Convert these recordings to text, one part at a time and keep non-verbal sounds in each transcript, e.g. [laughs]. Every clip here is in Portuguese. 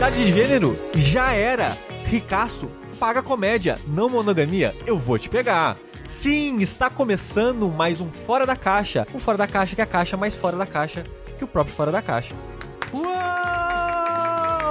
Equidade de gênero já era. Ricaço, paga comédia, não monogamia, eu vou te pegar. Sim, está começando mais um Fora da Caixa. O Fora da Caixa que é a caixa mais fora da caixa que o próprio Fora da Caixa. Uou!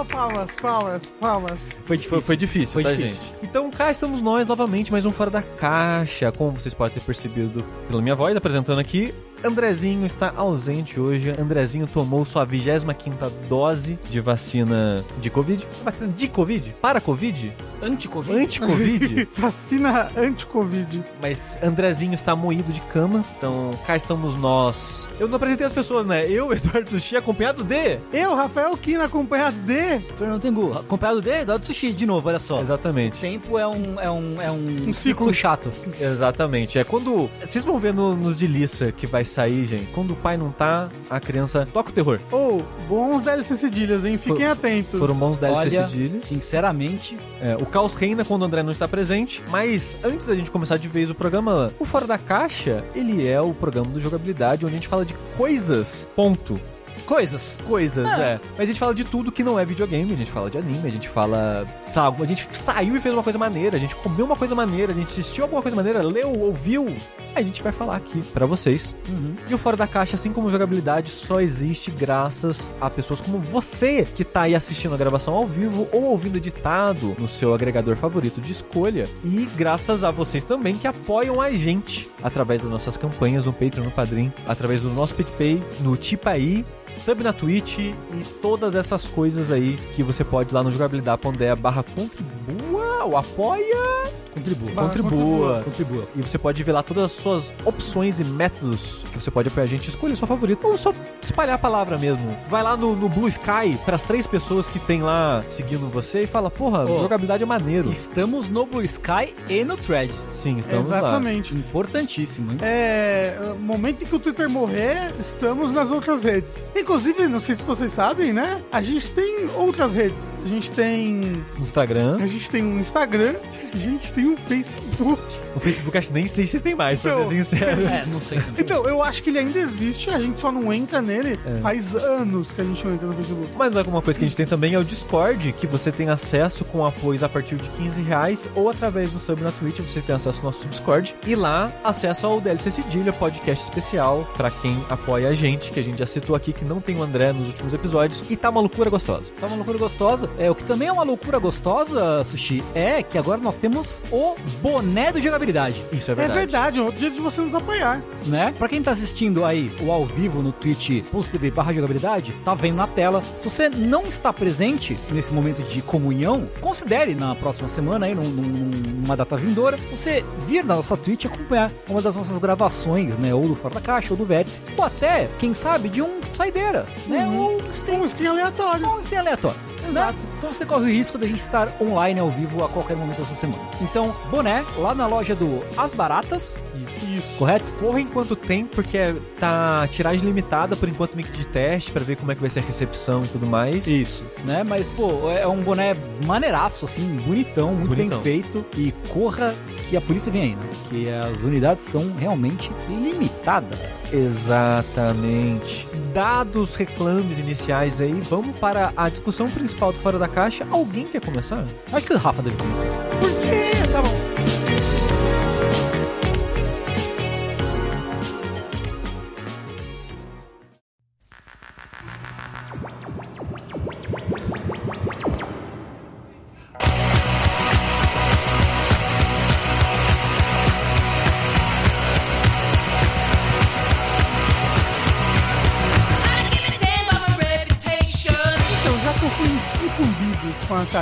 Palmas, palmas, palmas. Foi difícil, foi, difícil, Foi tá, difícil. gente? Então cá estamos nós novamente, mais um Fora da Caixa. Como vocês podem ter percebido pela minha voz apresentando aqui, Andrezinho está ausente hoje. Andrezinho tomou sua 25ª dose de vacina de Covid. Vacina de Covid? Para Covid? Anti-Covid? Anti-Covid? [laughs] Vacina anti-Covid. Mas Andrezinho está moído de cama. Então cá estamos nós. Eu não apresentei as pessoas, né? Eu, [laughs] Eduardo Sushi, acompanhado de... Eu, Rafael Kina, acompanhado de Fernando Tengu, acompanhado de Dado Sushi, de novo, olha só. Exatamente. Tempo é um, é um, é um, Um ciclo. chato. Exatamente. É quando. Vocês vão ver no- nos de lista que vai sair, gente. Quando o pai não tá, a criança toca o terror. Ou, bons DLC cedilhas, hein? Fiquem For- atentos. Foram bons DLC Olha, cedilhas. sinceramente, É, o caos reina quando o André não está presente. Mas antes da gente começar de vez o programa, o Fora da Caixa, ele é o programa do jogabilidade onde a gente fala de coisas. Ponto. Coisas. Coisas, é. Mas a gente fala de tudo que não é videogame. A gente fala de anime, a gente fala. Sabe, a gente saiu e fez uma coisa maneira, a gente comeu uma coisa maneira, a gente assistiu alguma coisa maneira, leu, ouviu. A gente vai falar aqui pra vocês. Uhum. E o Fora da Caixa, assim como jogabilidade, só existe graças a pessoas como você que tá aí assistindo a gravação ao vivo ou ouvindo editado no seu agregador favorito de escolha. E graças a vocês também que apoiam a gente através das nossas campanhas no Patreon, no Padrim, através do nosso PicPay, no Tipaí. Sub na Twitch e todas essas coisas aí que você pode ir lá no jogabilidade.de barra contribua ou apoia. Contribua. Barra Contribua. Contribua. E você pode ver lá todas as suas opções e métodos que você pode apoiar a gente. Escolha a sua favorita. Ou só espalhar a palavra mesmo. Vai lá no, no Blue Sky para as três pessoas que tem lá seguindo você e fala: Porra, Ô. jogabilidade é maneiro. Estamos no Blue Sky e no Threads. Sim, estamos lá. Exatamente. Importantíssimo, hein? É, momento em que o Twitter morrer, estamos nas outras redes. Inclusive, não sei se vocês sabem, né? A gente tem outras redes. A gente tem. Instagram. A gente tem um Instagram, a gente tem um Facebook. O Facebook acho que nem sei se tem mais, pra ser sincero. É, não sei também. Então, eu acho que ele ainda existe, a gente só não entra nele. É. Faz anos que a gente não entra no Facebook. Mas alguma coisa que a gente tem também é o Discord, que você tem acesso com apoios a partir de 15 reais ou através do sub na Twitch, você tem acesso ao nosso Discord. E lá, acesso ao DLC Cedilha, podcast especial pra quem apoia a gente, que a gente já citou aqui, que não tem o André nos últimos episódios. E tá uma loucura gostosa. Tá uma loucura gostosa. É, o que também é uma loucura gostosa, Sushi, é que agora nós temos o boné do jogabilidade, Isso é É verdade. verdade, é outro jeito de você nos apoiar. né? Pra quem tá assistindo aí o ao vivo no Twitch TV barra jogabilidade, tá vendo na tela. Se você não está presente nesse momento de comunhão, considere na próxima semana aí, num- num- numa data vindoura, você vir na nossa Twitch e acompanhar uma das nossas gravações, né? Ou do Fora da Caixa, ou do Vértice, ou até, quem sabe, de um saideira, né? Ou um stream Um stream aleatório. ou assim aleatório. Exato. Então você corre o risco de a gente estar online ao vivo a qualquer momento dessa semana. Então, boné, lá na loja do As Baratas. Isso. correto? Corra enquanto tem, porque tá tiragem limitada por enquanto meio que de teste, pra ver como é que vai ser a recepção e tudo mais. Isso, né? Mas, pô, é um boné maneiraço, assim, bonitão, muito Bonitão. bem feito. E corra que a polícia vem aí, né? Que as unidades são realmente limitadas. Exatamente. Dados reclames iniciais aí, vamos para a discussão principal do Fora da Caixa. Alguém quer começar? Acho que o Rafa deve começar. Por quê?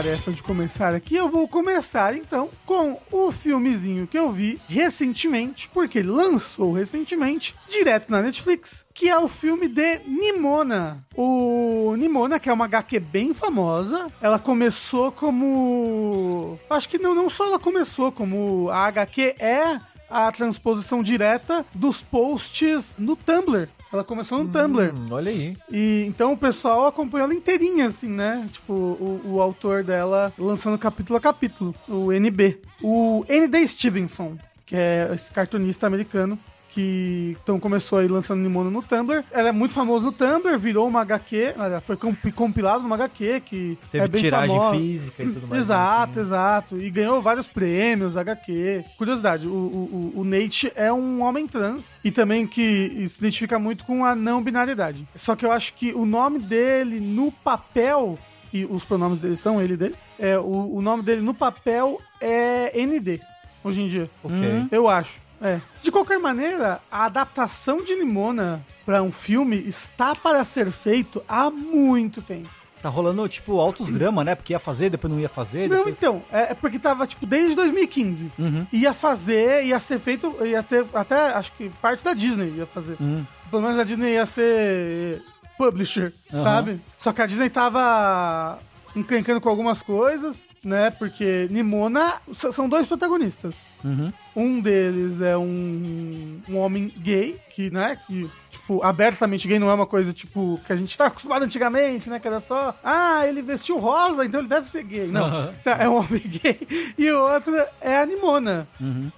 Tarefa de começar aqui, eu vou começar então com o filmezinho que eu vi recentemente, porque ele lançou recentemente, direto na Netflix, que é o filme de Nimona. O Nimona, que é uma HQ bem famosa, ela começou como. Acho que não, não só ela começou, como a HQ é a transposição direta dos posts no Tumblr. Ela começou no Tumblr. Hum, olha aí. E então o pessoal acompanhou ela inteirinha, assim, né? Tipo, o, o autor dela lançando capítulo a capítulo, o NB. O N.D. Stevenson, que é esse cartunista americano, que então começou aí lançando Nimona no Tumblr. Ela é muito famosa no Tumblr, virou uma HQ, foi comp- compilado numa HQ que Teve é bem tiragem famosa. física e tudo mais. Exato, bonitinho. exato. E ganhou vários prêmios, HQ. Curiosidade, o, o, o- Nate é um homem trans e também que se identifica muito com a não binariedade. Só que eu acho que o nome dele no papel, e os pronomes dele são ele e dele, é, o, o nome dele no papel é ND, hoje em dia. Ok. Eu acho. É. De qualquer maneira, a adaptação de Nimona para um filme está para ser feito há muito tempo. Tá rolando, tipo, altos drama, né? Porque ia fazer, depois não ia fazer. Não, depois... então, é é porque tava, tipo, desde 2015. Uhum. Ia fazer, ia ser feito, ia ter até, acho que parte da Disney ia fazer. Hum. Pelo menos a Disney ia ser publisher, Aham. sabe? Só que a Disney tava encrencando com algumas coisas, né? Porque Nimona são dois protagonistas. Uhum. Um deles é um, um homem gay, que, né, que, tipo, abertamente gay não é uma coisa, tipo, que a gente tá acostumado antigamente, né, que era só, ah, ele vestiu rosa, então ele deve ser gay. Não, tá, é um homem [laughs] gay. E o outro é a Nimona, Uhum.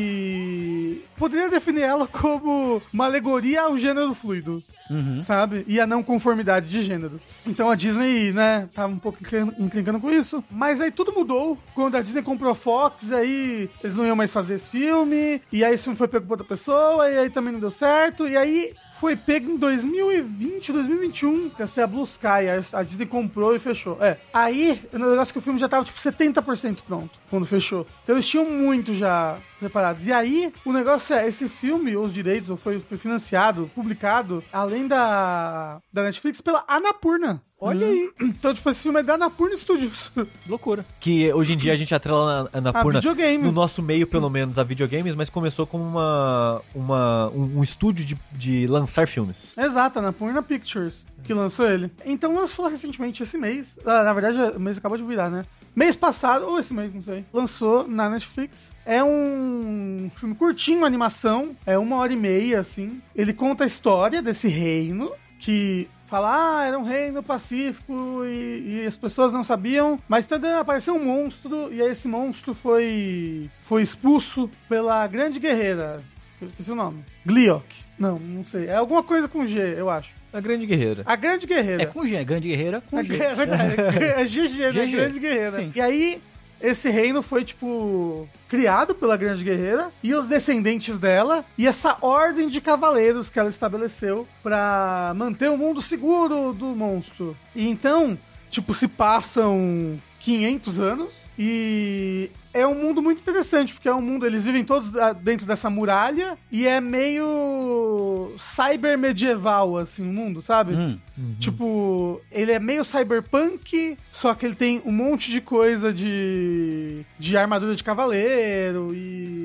que poderia definir ela como uma alegoria ao gênero fluido. Uhum. Sabe? E a não conformidade de gênero. Então a Disney, né, tava um pouco encren- encrencando com isso. Mas aí tudo mudou quando a Disney comprou a Fox, aí eles não iam mais fazer esse filme. E aí esse filme foi pego por outra pessoa, e aí também não deu certo. E aí foi pego em 2020, 2021, que ser a Blue Sky. A- Disney comprou e fechou. É. Aí, o negócio que o filme já tava tipo 70% pronto quando fechou. Então eles tinham muito já preparados. E aí, o negócio é, esse filme, os direitos, foi, foi financiado, publicado, além da, da Netflix, pela Anapurna. Olha aí. [clears throat] Então, tipo, esse filme é da Anapurna Studios. [laughs] Loucura. Que hoje em dia a gente atrela na, na A videogames. no nosso meio, pelo menos, a videogames, mas começou como uma, uma, um, um estúdio de, de lançar filmes. Exato, Anapurna Pictures, que lançou ele. Então lançou recentemente esse mês. Ah, na verdade, o mês acabou de virar, né? Mês passado, ou esse mês, não sei. Lançou na Netflix. É um filme curtinho, animação. É uma hora e meia, assim. Ele conta a história desse reino que fala, ah, era um reino pacífico e, e as pessoas não sabiam, mas então apareceu um monstro e aí esse monstro foi foi expulso pela grande guerreira. Eu esqueci o nome. Gliok. Não, não sei. É alguma coisa com G, eu acho. A grande guerreira. A grande guerreira. É com G, é grande guerreira com A G. É verdade. [laughs] É GG, né? Grande Guerreira. sim. E aí, esse reino foi, tipo, criado pela Grande Guerreira e os descendentes dela e essa ordem de cavaleiros que ela estabeleceu pra manter o mundo seguro do monstro. E então, tipo, se passam 500 anos e é um mundo muito interessante, porque é um mundo, eles vivem todos ah, dentro dessa muralha e é meio cyber medieval, assim, o mundo, sabe? Hum. Tipo, ele é meio cyberpunk, só que ele tem um monte de coisa de, de armadura de cavaleiro e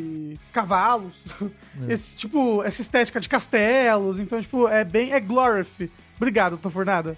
cavalos. [laughs] Esse, tipo, essa estética de castelos. Então, tipo, é bem. É Glorif. Obrigado, Tô Fornada.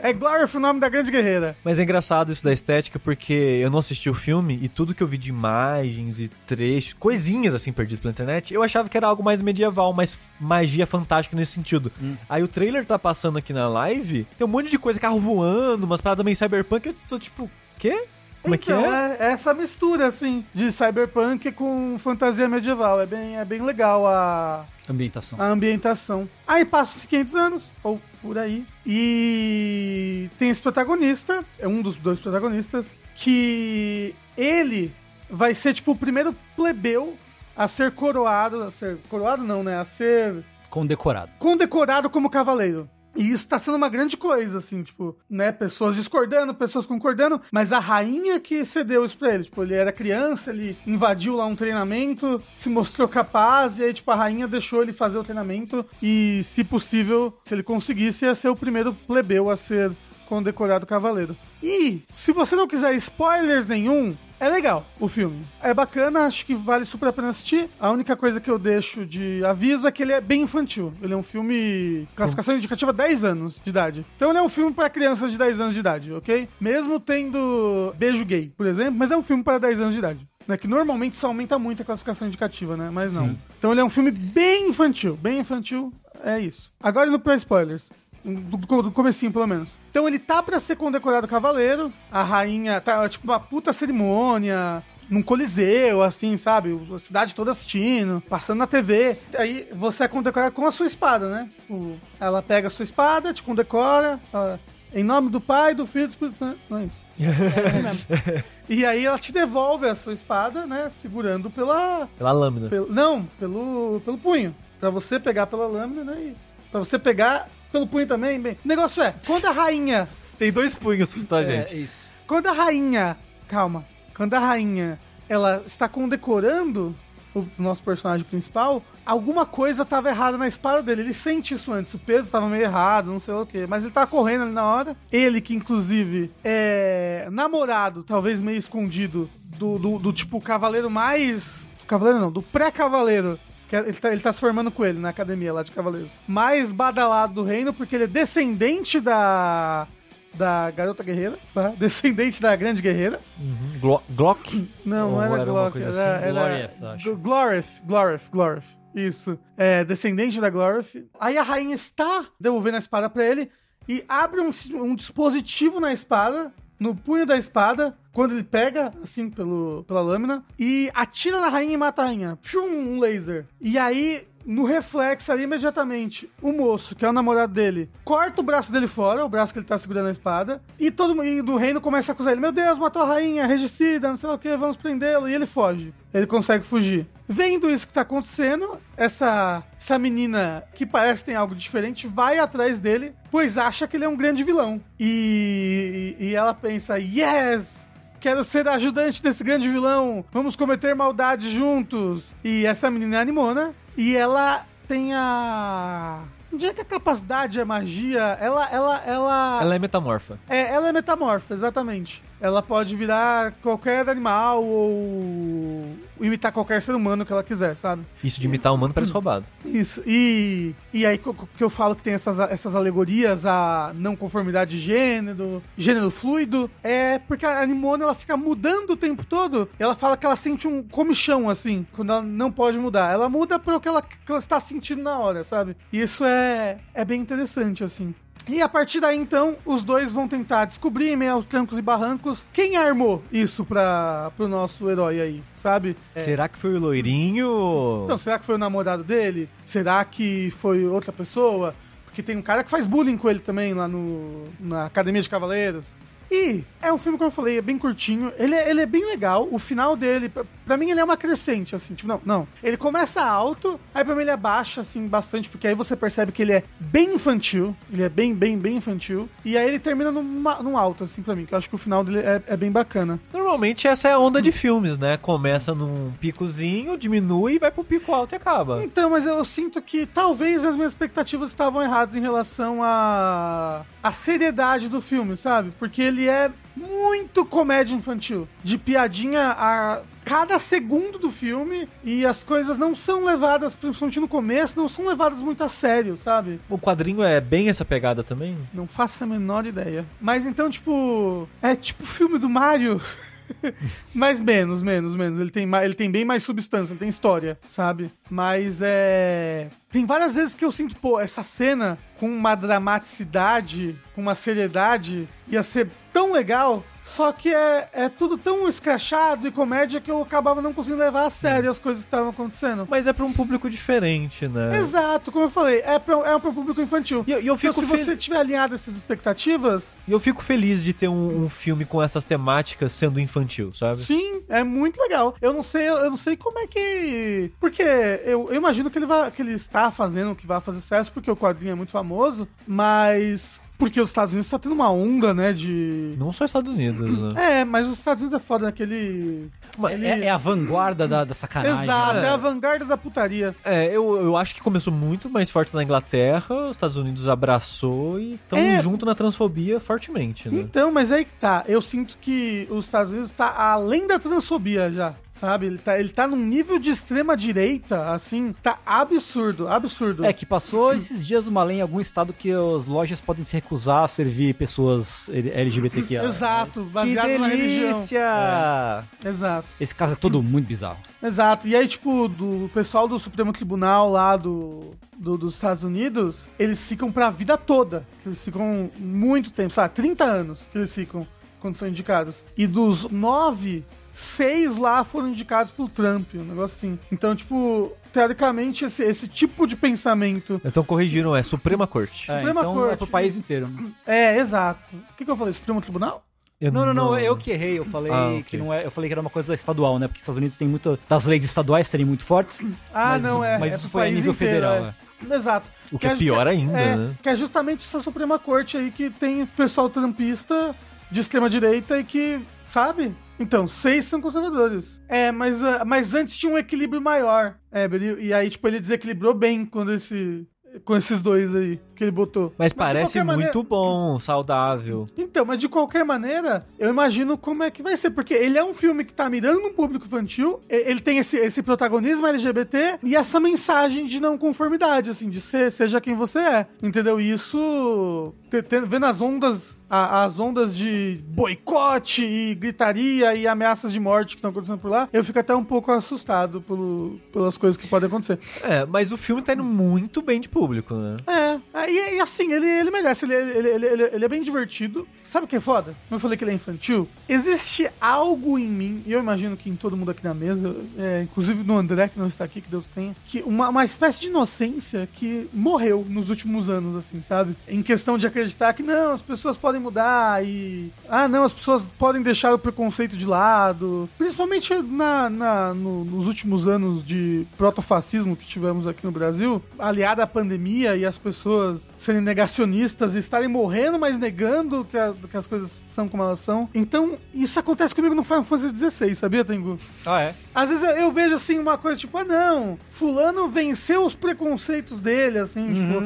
É, [laughs] Glorif o nome da grande guerreira. Mas é engraçado isso da estética, porque eu não assisti o filme e tudo que eu vi de imagens e trechos, coisinhas assim perdidas pela internet, eu achava que era algo mais medieval, mais magia fantástica nesse sentido. Aí o trailer tá passando aqui na live, tem um monte de coisa, carro voando, umas paradas meio cyberpunk, eu tô tipo, quê? Como então, é que é? é essa mistura, assim, de cyberpunk com fantasia medieval. É bem, é bem legal a, Ambientação. a ambientação. Aí passam-se 500 anos, ou por aí, e tem esse protagonista, é um dos dois protagonistas, que ele vai ser, tipo, o primeiro plebeu a ser coroado, a ser coroado não, né, a ser Condecorado. condecorado como cavaleiro. E isso tá sendo uma grande coisa, assim, tipo, né? Pessoas discordando, pessoas concordando, mas a rainha que cedeu isso pra ele. Tipo, ele era criança, ele invadiu lá um treinamento, se mostrou capaz, e aí, tipo, a rainha deixou ele fazer o treinamento. E, se possível, se ele conseguisse, ia ser o primeiro plebeu a ser condecorado cavaleiro. E, se você não quiser spoilers nenhum, é legal o filme. É bacana, acho que vale super a pena assistir. A única coisa que eu deixo de aviso é que ele é bem infantil. Ele é um filme classificação indicativa 10 anos de idade. Então ele é um filme para crianças de 10 anos de idade, ok? Mesmo tendo beijo gay, por exemplo, mas é um filme para 10 anos de idade. Né, que normalmente isso aumenta muito a classificação indicativa, né? Mas não. Então ele é um filme bem infantil. Bem infantil, é isso. Agora indo pra spoilers. Do, do- comecinho, pelo menos. Então ele tá pra ser condecorado cavaleiro. A rainha tá, tipo, uma puta cerimônia. num coliseu, assim, sabe? A cidade toda assistindo, passando na TV. Aí você é condecorado com a sua espada, né? O- ela pega a sua espada, te condecora, fala, em nome do Pai, do Filho e do Espírito Santo. Não é isso. [laughs] É assim mesmo. E aí ela te devolve a sua espada, né? Segurando pela. Pela lâmina. pelo- não, pelo, pelo punho. Pra você pegar pela lâmina, né? E pra você pegar pelo punho também. Bem, o negócio é, quando a rainha [laughs] Tem dois punhos, tá, É, gente? isso. quando a rainha. Calma. Quando a rainha ela está condecorando o nosso personagem principal, alguma coisa estava errada na espada dele. Ele sente isso antes. O peso estava meio errado, não sei o quê. Mas ele tá correndo ali na hora. Ele, que inclusive é namorado, talvez meio escondido, do, do, do tipo cavaleiro mais. Cavaleiro não, do pré-cavaleiro. Que Ele tá, ele tá se formando com ele na academia lá de cavaleiros. Mais badalado do reino, porque ele é descendente da da garota guerreira, tá? [laughs] Descendente da grande guerreira. Uhum. Glo- Glock? Não, não era era Glock, era, assim? era Glorious, acho. Gl- Glorith, Glorith, Glorith. Isso. É, descendente da Glorith. Aí a rainha está devolvendo a espada pra ele e abre um, um dispositivo na espada, no punho da espada, quando ele pega, assim, pelo, pela lâmina, e atira na rainha e mata a rainha. Pshum, um laser. E aí, no reflexo ali, imediatamente, o moço, que é o namorado dele, corta o braço dele fora, o braço que ele tá segurando a espada, e todo mundo do reino começa a acusar ele: Meu Deus, matou a rainha, regicida, não sei lá o que, vamos prendê-lo. E ele foge. Ele consegue fugir. Vendo isso que tá acontecendo, essa, essa menina, que parece que tem algo diferente, vai atrás dele, pois acha que ele é um grande vilão. E, e ela pensa: Yes! Quero ser ajudante desse grande vilão. Vamos cometer maldade juntos. E essa menina é animona. E ela tem a. Não diria que a capacidade, a magia. Ela. Ela. Ela. Ela é metamorfa. É, ela é metamorfa, exatamente. Ela pode virar qualquer animal ou imitar qualquer ser humano que ela quiser, sabe? Isso de imitar humano parece roubado. Isso. E, e aí que eu falo que tem essas, essas alegorias à não conformidade de gênero, gênero fluido, é porque a Animona ela fica mudando o tempo todo. Ela fala que ela sente um comichão, assim, quando ela não pode mudar. Ela muda para o que ela, que ela está sentindo na hora, sabe? E isso é, é bem interessante, assim. E a partir daí, então, os dois vão tentar descobrir, em meio aos trancos e barrancos, quem armou isso para pro nosso herói aí, sabe? Será que foi o loirinho? Então, será que foi o namorado dele? Será que foi outra pessoa? Porque tem um cara que faz bullying com ele também lá no, na Academia de Cavaleiros. E é um filme, como eu falei, é bem curtinho. Ele é, ele é bem legal. O final dele, pra, mim, ele é uma crescente, assim. Tipo, não, não. Ele começa alto, aí pra mim ele abaixa, assim, bastante, porque aí você percebe que ele é bem infantil. Ele é bem, bem, bem infantil. E aí ele termina numa, num alto, assim, pra mim, que eu acho que o final dele é, é bem bacana. Normalmente essa é a onda de filmes, né? Começa num picozinho, diminui e vai pro pico alto e acaba. Então, mas eu sinto que talvez as minhas expectativas estavam erradas em relação à a, seriedade do filme, sabe? Porque ele é muito comédia infantil. De piadinha a cada segundo do filme e as coisas não são levadas, principalmente no começo, não são levadas muito a sério, sabe? O quadrinho é bem essa pegada também? Não faço a menor ideia. Mas então, tipo, é tipo o filme do Mario. [laughs] [laughs] Mas menos, menos, menos. Ele tem, ele tem bem mais substância, tem história, sabe? Mas é. Tem várias vezes que eu sinto, pô, essa cena com uma dramaticidade, com uma seriedade, ia ser tão legal. Só que é, é tudo tão escrachado e comédia que eu acabava não conseguindo levar a sério as coisas que estavam acontecendo. Mas é pra um público diferente, né? Exato, como eu falei, é pra, é pra um público infantil. E eu- eu Então, fico se fel- você tiver alinhado essas expectativas, E eu fico feliz de ter um, um filme com essas temáticas sendo infantil, sabe? Sim, é muito legal. Eu não sei, eu não sei como é que. Porque eu, eu imagino que ele, vai, que ele está fazendo, que vai fazer sucesso, porque o quadrinho é muito famoso, mas. Porque os Estados Unidos tá tendo uma onda, né? De. Não só Estados Unidos, né? É, mas os Estados Unidos é foda, aquele. Ele- É, é a vanguarda da, da sacanagem. Exato, né? é a vanguarda da putaria. É, eu, eu acho que começou muito mais forte na Inglaterra, os Estados Unidos abraçou e estão É. junto na transfobia fortemente, né? Então, mas aí que tá. Eu sinto que os Estados Unidos tá além da transfobia já. Sabe? Ele tá, ele tá num nível de extrema direita, assim, tá absurdo, absurdo. É que passou esses dias uma lei em algum estado que as lojas podem se recusar a servir pessoas LGBTQIA. Exato, Que baseado na religião. delícia! Exato. Esse caso é todo muito bizarro. Exato. E aí, tipo, do pessoal do Supremo Tribunal lá do, do- dos Estados Unidos, eles ficam pra vida toda. Eles ficam muito tempo, sabe? 30 anos que eles ficam quando são indicados. E dos nove, seis lá foram indicados pro Trump, um negócio assim. Então, tipo, teoricamente, esse, esse tipo de pensamento. Então corrigiram, é Suprema Corte. É, Suprema então é Corte. pro país inteiro. É, exato. O que, que eu falei? Supremo Tribunal? Eu Não, não, não, eu que errei. Eu falei Ah, ok. que não é. Eu falei que era uma coisa estadual, né? Porque os Estados Unidos tem muito. Das leis estaduais serem muito fortes. Ah, Mas- não, é. mas é isso foi a nível inteiro, federal, é. Exato. O que é pior ainda, é, né? Que é justamente essa Suprema Corte aí que tem o pessoal trumpista de extrema direita e que, sabe? Então, seis são conservadores. É, mas, ah, mas antes tinha um equilíbrio maior. É, e, e aí, tipo, ele desequilibrou bem quando esse. Com esses dois aí que ele botou. Mas de parece qualquer maneira- muito bom, saudável. Então, mas de qualquer maneira, eu imagino como é que vai ser, porque ele é um filme que tá mirando no público infantil, ele tem esse, esse protagonismo LGBT e essa mensagem de não conformidade, assim, de ser, seja quem você é, entendeu? E isso, te- te- vendo as ondas, as ondas de boicote e gritaria e ameaças de morte que estão acontecendo por lá, eu fico até um pouco assustado pelo, pelas coisas que podem acontecer. É, mas o filme tá indo muito bem de público, né? É, é, e, e assim, ele, ele merece, ele, ele, ele, ele, é bem divertido. Sabe o que é foda? Como eu falei que ele é infantil, existe algo em mim, e eu imagino que em todo mundo aqui na mesa, é, inclusive no André, que não está aqui, que Deus tenha, que uma, uma espécie de inocência que morreu nos últimos anos, assim, sabe? Em questão de acreditar que não, as pessoas podem mudar e. Ah, não, as pessoas podem deixar o preconceito de lado. Principalmente na, na- no- nos últimos anos de protofascismo que tivemos aqui no Brasil, aliada à pandemia e as pessoas serem negacionistas e estarem morrendo, mas negando que, a- que as coisas são como elas são. Então, isso acontece comigo no Final Fantasy XVI, sabia, Tengu? Ah, é? Às vezes eu, eu vejo assim uma coisa tipo, ah não, fulano venceu os preconceitos dele, assim, tipo.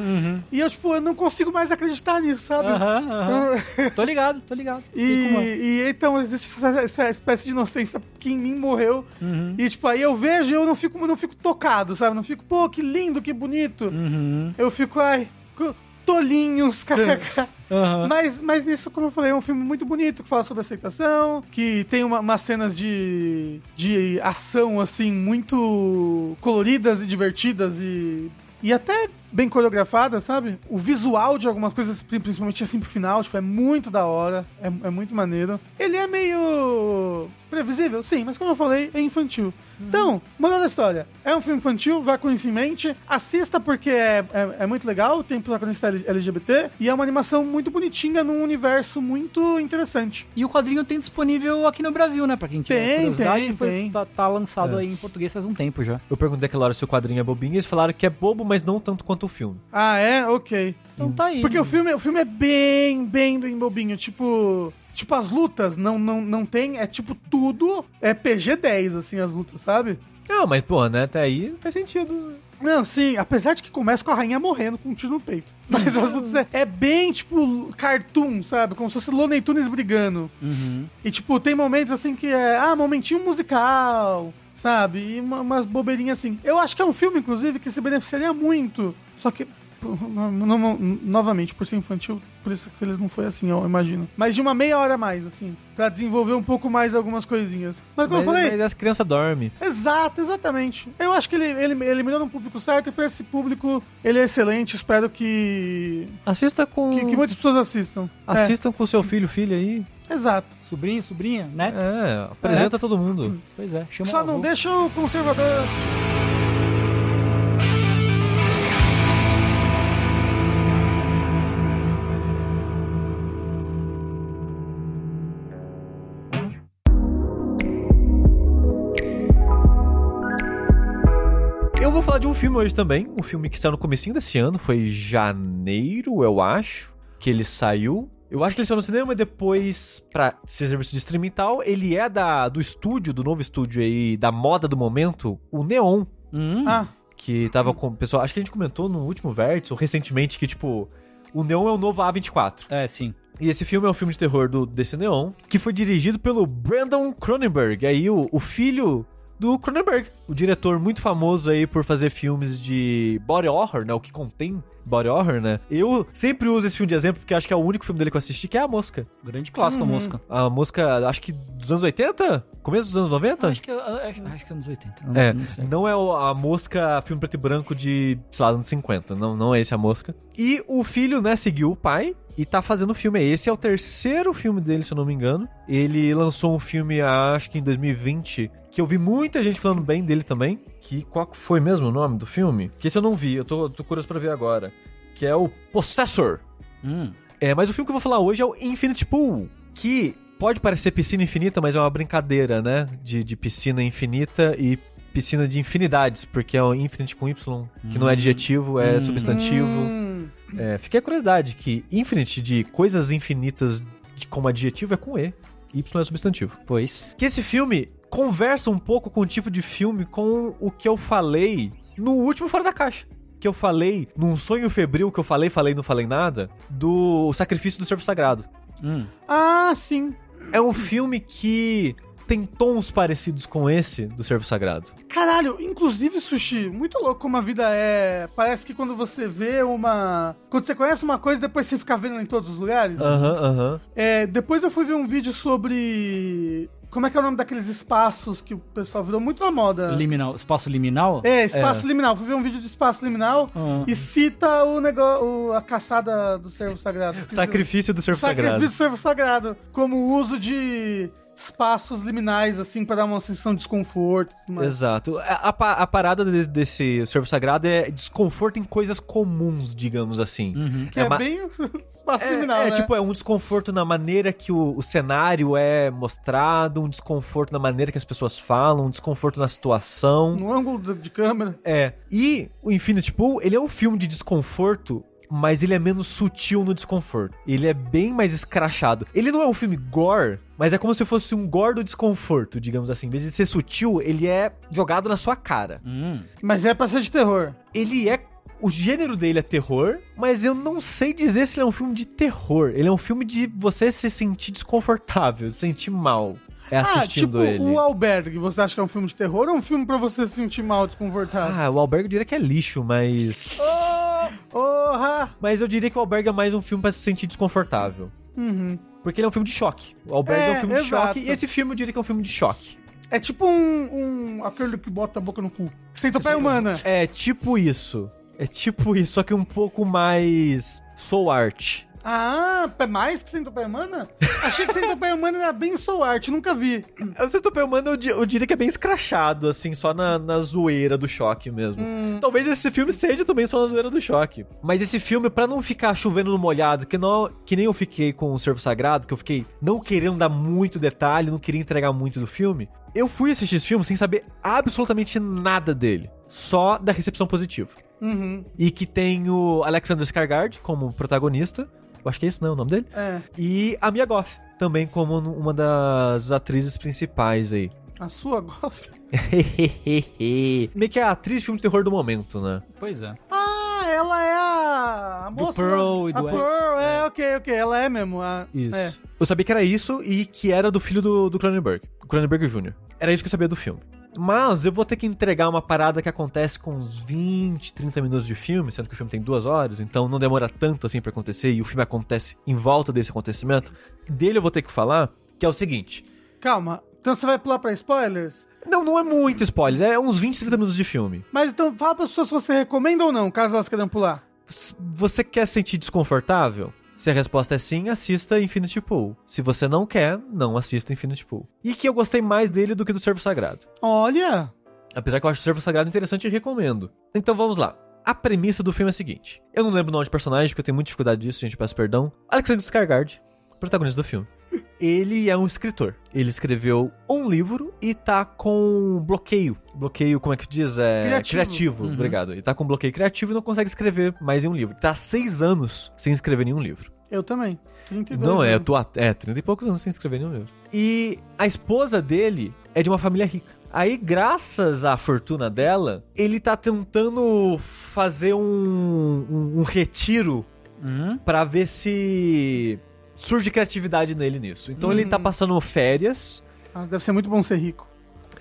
E eu, tipo, eu não consigo mais acreditar nisso, sabe? Aham, aham. [laughs] Tô ligado, tô ligado. E, e então existe essa, essa espécie de inocência que em mim morreu. Uhum. E tipo, aí eu vejo e eu não fico, não fico tocado, sabe? Não fico, pô, que lindo, que bonito. Uhum. Eu fico, ai, tolinhos, [laughs] kkk. Aham. Mas, mas nisso, como eu falei, é um filme muito bonito, que fala sobre aceitação, que tem uma- umas cenas de, de ação, assim, muito coloridas e divertidas e, e até bem coreografadas, sabe? O visual de algumas coisas, pri- principalmente assim pro final, tipo, é muito da hora, é, é muito maneiro. Ele é meio previsível, sim, mas como eu falei, é infantil. Então, moral da história, é um filme infantil, vá com isso em mente, assista porque é, é, é muito legal, tem protagonista LGBT, e é uma animação muito bonitinha num universo muito interessante. E o quadrinho tem disponível aqui no Brasil, né? Pra quem Tem, curiosidade, tem, foi, tem. Tá, tá lançado É. aí em português faz um tempo já. Eu perguntei aquela hora se o quadrinho é bobinho e eles falaram que é bobo, mas não tanto quanto o filme. Ah, é? Ok. Então tá aí. Porque o filme, o filme é bem, bem, bem bobinho. Tipo. Tipo, as lutas não, não, não tem. É tipo tudo. É PG-10, assim, as lutas, sabe? Não, mas, pô, né, até aí faz sentido. Não, sim, apesar de que começa com a rainha morrendo com um tiro no peito. [laughs] Mas as lutas é, é bem, tipo, cartoon, sabe? Como se fosse Looney Tunes brigando. Uhum. E, tipo, tem momentos assim que é, ah, momentinho musical, sabe? E uma- umas bobeirinhas assim. Eu acho que é um filme, inclusive, que se beneficiaria muito. Só que, no- no- novamente, por ser infantil, por isso que eles não foi assim, eu imagino. Mas de uma meia hora a mais, assim, pra desenvolver um pouco mais algumas coisinhas. Mas como Mas, eu falei, mas as crianças dormem. Exato, exatamente. Eu acho que ele, ele, ele mirou no público certo e pra esse público ele é excelente. Espero que, Assista com. que, que muitas pessoas assistam. Assistam com seu filho, filha aí. É, exato. Sobrinho, sobrinha, neto. É, apresenta todo mundo. Pois é, chama Só o não avô. deixa o conservador assistir. Um filme hoje também, um filme que saiu no comecinho desse ano, foi janeiro, eu acho, que ele saiu. Eu acho que ele saiu no cinema e depois pra ser serviço de streaming e tal. Ele é da, do estúdio, do novo estúdio aí, da moda do momento, o Neon, Hum, Ah, que tava com pessoal, acho que a gente comentou no último vértice, ou recentemente, que tipo, o Neon é o novo A24. É, sim. E esse filme é um filme de terror do, desse Neon, que foi dirigido pelo Brandon Cronenberg, aí o, o filho do Cronenberg, o diretor muito famoso aí por fazer filmes de body horror, né, o que contém body horror, né? Eu sempre uso esse filme de exemplo porque acho que é o único filme dele que eu assisti, que é A Mosca. Grande clássico Uhum. a mosca. A Mosca, acho que dos anos 80? Começo dos anos 90? Acho que, acho, acho que é anos 80. Não, É, não sei. não é o- a mosca filme preto e branco de, sei lá, anos 50. Não, não é esse a mosca. E o filho, né, seguiu o pai e tá fazendo o filme. Esse é o terceiro filme dele, se eu não me engano. Ele lançou um filme, acho que em 2020, que eu vi muita gente falando bem dele também. Que qual foi mesmo o nome do filme? Que esse eu não vi, eu tô, tô curioso pra ver agora. Que é o Possessor. Hum. É, mas o filme que eu vou falar hoje é o Infinite Pool, que pode parecer piscina infinita, mas é uma brincadeira, né? De, de piscina infinita e piscina de infinidades, porque é o infinite com Y, que não é adjetivo, é Hum. substantivo. Hum, É, fiquei a curiosidade que infinite de coisas infinitas de- como adjetivo é com E. Y é substantivo. Pois. Que esse filme conversa um pouco com o tipo de filme com o que eu falei no último Fora da Caixa. Que eu falei, num sonho febril que eu falei, falei, não falei nada, do Sacrifício do Servo Sagrado. Hum. Ah, sim. É um filme que tem tons parecidos com esse do Servo Sagrado. Caralho, inclusive, Sushi, muito louco como a vida é. Parece que quando você vê uma. Quando você conhece uma coisa, depois você fica vendo em todos os lugares. Aham, aham. É, depois eu fui ver um vídeo sobre. Como é que é o nome daqueles espaços que o pessoal virou muito na moda? Liminal. Espaço liminal? É, espaço liminal. Fui ver um vídeo de espaço liminal Ah. e cita o negócio, a caçada do servo sagrado. Esqueci- Sacrifício do Servo Sacrifício Sagrado. do servo sagrado. Como o uso de espaços liminais, assim, pra dar uma sensação de desconforto. mais. Exato. A, a a parada de- desse Servo Sagrado é desconforto em coisas comuns, digamos assim. Uhum. Que é, ma- bem [laughs] espaço É, liminal, é, né? tipo, é um desconforto na maneira que o, o cenário é mostrado, um desconforto na maneira que as pessoas falam, um desconforto na situação. No ângulo de- de câmera. É. E o Infinity Pool, ele é um filme de desconforto, mas ele é menos sutil no desconforto. Ele é bem mais escrachado. Ele não é um filme gore, mas é como se fosse um gore do desconforto, digamos assim. Em vez de ser sutil, ele é jogado na sua cara. Hum. Mas é pra ser de terror. Ele é. O gênero dele é terror, mas eu não sei dizer se ele é um filme de terror. Ele é um filme de você se sentir desconfortável, se sentir mal. É ah, assistindo tipo ele. o Albergue. Você acha que é um filme de terror ou um filme pra você se sentir mal, desconfortável? Ah, o Albergue eu diria que é lixo, mas. Porra! Mas eu diria que o Albergue é mais um filme pra se sentir desconfortável. Uhum. Porque ele é um filme de choque. O Albergue é, É, um filme de exato. choque. E esse filme eu diria que é um filme de choque. É tipo um, um- aquele que bota a boca no cu. Centopeia humana. É tipo isso. É tipo isso, só que um pouco mais soul art. Ah, é mais que Centopeia humana? Achei que Centopeia humana era bem soul art, nunca vi. O Centopeia Humana eu, di- eu diria que é bem escrachado, assim, só na, na zoeira do choque mesmo. Talvez esse filme seja também só na zoeira do choque. Mas esse filme, pra não ficar chovendo no molhado, que, não, que nem eu fiquei com o Servo Sagrado, que eu fiquei não querendo dar muito detalhe, não queria entregar muito do filme, eu fui assistir esse filme sem saber absolutamente nada dele. Só da recepção positiva. Uhum. E que tem o Alexander Skarsgård como protagonista. Eu acho que é isso, não, é o nome dele? É. E a Mia Goth, também como uma das atrizes principais aí. A sua gof. [laughs] Meio que é a atriz de filme de terror do momento, né? Pois é. Ah, ela é a, a Do moça. Pearl e do a X, Pearl, é, é. ok, ok. Ela é mesmo. A, Isso. É. Eu sabia que era isso e que era do filho do, do Cronenberg, o Cronenberg Jr. Era isso que eu sabia do filme. Mas eu vou ter que entregar uma parada que acontece com uns 20, 30 minutos de filme, sendo que o filme tem duas horas, então não demora tanto assim pra acontecer e o filme acontece em volta desse acontecimento. Dele eu vou ter que falar, que é o seguinte. Calma. Então você vai pular pra spoilers? Não, não é muito spoiler, é uns 20, 30 minutos de filme. Mas então fala pra pessoas se você recomenda ou não, caso elas queiram pular. Você quer se sentir desconfortável? Se a resposta é sim, assista Infinity Pool. Se você não quer, não assista Infinity Pool. E que eu gostei mais dele do que do Servo Sagrado. Olha. Apesar que eu acho o Servo Sagrado interessante e recomendo. Então vamos lá. A premissa do filme é a seguinte. Eu não lembro o nome de personagem, porque eu tenho muita dificuldade disso, gente, peço perdão. Alexander Skarsgård, protagonista do filme. Ele é um escritor. Ele escreveu um livro e tá com bloqueio. Bloqueio, como é que diz? É Criativo. criativo Uhum. obrigado. Ele tá com bloqueio criativo e não consegue escrever mais em um livro. Tá seis anos sem escrever nenhum livro. Eu também. 32 Não, é, eu anos. tô, a- é, 30 e poucos anos sem escrever nenhum livro. E a esposa dele é de uma família rica. Aí, graças à fortuna dela, ele tá tentando fazer um, um, um retiro Hum. pra ver se surge criatividade nele nisso. Então ele tá passando férias. Ah, deve ser muito bom ser rico.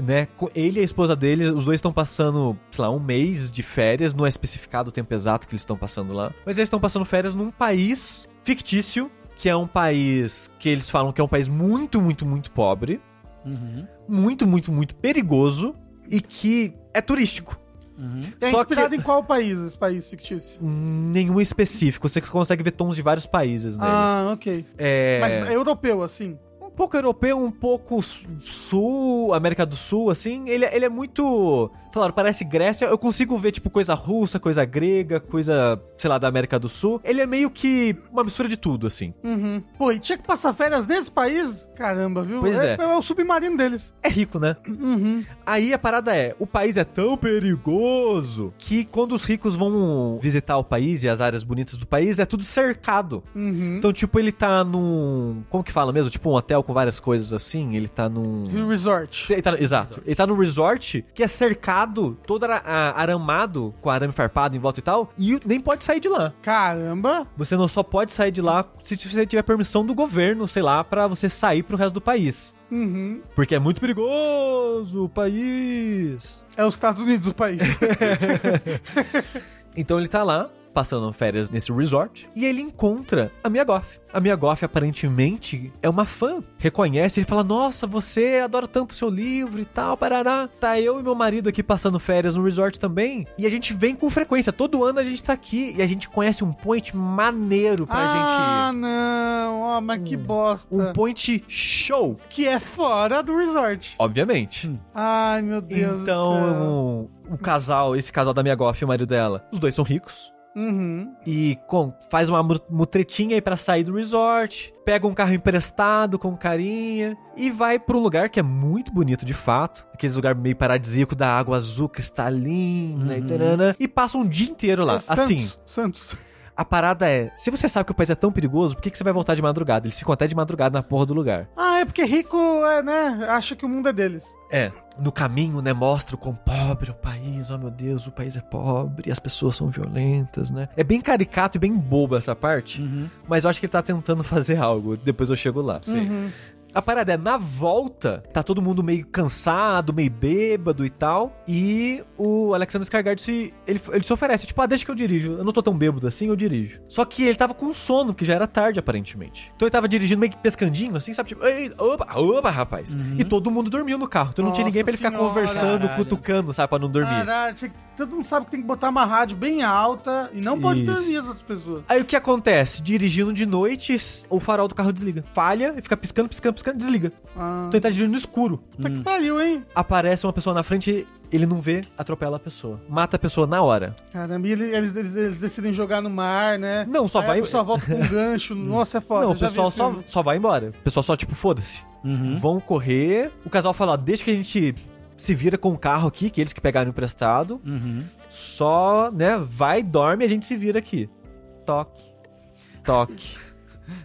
né? Ele e a esposa dele, os dois estão passando, sei lá, um mês de férias. Não é especificado o tempo exato que eles estão passando lá. Mas eles estão passando férias num país fictício, que é um país que eles falam que é um país muito, muito, muito pobre. Uhum. Muito, muito, muito perigoso. E que é turístico. Uhum. É Só inspirado que- em qual país, esse país fictício? Nenhum específico. Você consegue ver tons de vários países nele. Ah, ok. é... Mas é europeu, assim. um pouco europeu, um pouco su- sul, América do Sul, assim. Ele, ele é muito. Falaram, parece Grécia. Eu consigo ver, tipo, coisa russa, coisa grega, coisa, sei lá, da América do Sul. Ele é meio que uma mistura de tudo, assim. Uhum. Pô, e tinha que passar férias nesse país? Caramba, viu? Pois é. É o submarino deles. É rico, né? Uhum. Aí a parada é: o país é tão perigoso que quando os ricos vão visitar o país e as áreas bonitas do país, é tudo cercado. Uhum. Então, tipo, ele tá num. Como que fala mesmo? Tipo, um hotel com várias coisas assim. Ele tá num. Resort. Ele tá- exato. Ele tá num resort que é cercado, todo ara- a- aramado, com arame farpado em volta e tal, e nem pode sair de lá. Caramba. Você não só pode sair de lá se você tiver permissão do governo, sei lá, pra você sair pro resto do país. Uhum. Porque é muito perigoso o país. É os Estados Unidos o país. [laughs] Então ele tá lá, passando férias nesse resort, e ele encontra a Mia Goff. A Mia Goff, aparentemente, é uma fã. Reconhece, ele fala, nossa, você adora tanto o seu livro e tal, parará. Tá eu e meu marido aqui passando férias no resort também, e a gente vem com frequência. Todo ano a gente tá aqui, e a gente conhece um point maneiro pra ah, não. Ó, mas que bosta. gente... Um point show, Que é fora do resort. obviamente. Ai, meu Deus do céu. Então, o casal, esse casal da Mia Goff e o marido dela, os dois são ricos. Uhum. e com- faz uma mu- mutretinha aí pra sair do resort, pega um carro emprestado com carinha e vai pra um lugar que é muito bonito de fato, aquele lugar meio paradisíaco da água azul cristalina e Uhum. tarana, e passa um dia inteiro lá. É Santos, Assim, Santos. a parada é, se você sabe que o país é tão perigoso, por que, que você vai voltar de madrugada? Eles ficam até de madrugada na porra do lugar. Ah, é porque rico, é, né? Acha que o mundo é deles. É, no caminho, né, mostra o quão pobre é o país, oh meu Deus, o país é pobre, as pessoas são violentas, né? É bem caricato e bem bobo essa parte, Uhum. mas eu acho que ele tá tentando fazer algo, depois eu chego lá. Uhum. A parada é, na volta, tá todo mundo meio cansado, meio bêbado e tal, e o Alexander Skarsgård se, ele, ele se oferece, tipo, ah, deixa que eu dirijo, eu não tô tão bêbado assim, eu dirijo. Só que ele tava com sono, que já era tarde, aparentemente. Então ele tava dirigindo meio que pescandinho, assim, sabe, tipo, Ei, opa, opa, rapaz. E todo mundo dormiu no carro, então não tinha Nossa ninguém pra ele ficar senhora, conversando, caralho. cutucando, sabe, pra não dormir. Caralho, tinha todo mundo sabe que tem que botar uma rádio bem alta e não pode Isso. dormir as outras pessoas. Aí o que acontece? Dirigindo de noite, o farol do carro desliga. Falha e fica piscando, piscando, piscando, desliga. Ah, Então ele tá dirigindo no escuro. puta que pariu, hein? Aparece uma pessoa na frente, ele não vê, atropela a pessoa. Mata a pessoa na hora. Caramba, e ele- eles, eles, eles decidem jogar no mar, né? Não, só Aí vai- A pessoa volta com um [laughs] gancho. Nossa, é foda. não, eu o já vi pessoal esse só, filme. só vai embora. O pessoal só, tipo, foda-se. Uhum. Vão correr. O casal fala, deixa que a gente se vira com o carro aqui, que eles que pegaram emprestado. Uhum. Só, né, vai, dorme e a gente se vira aqui. Toque. Toque.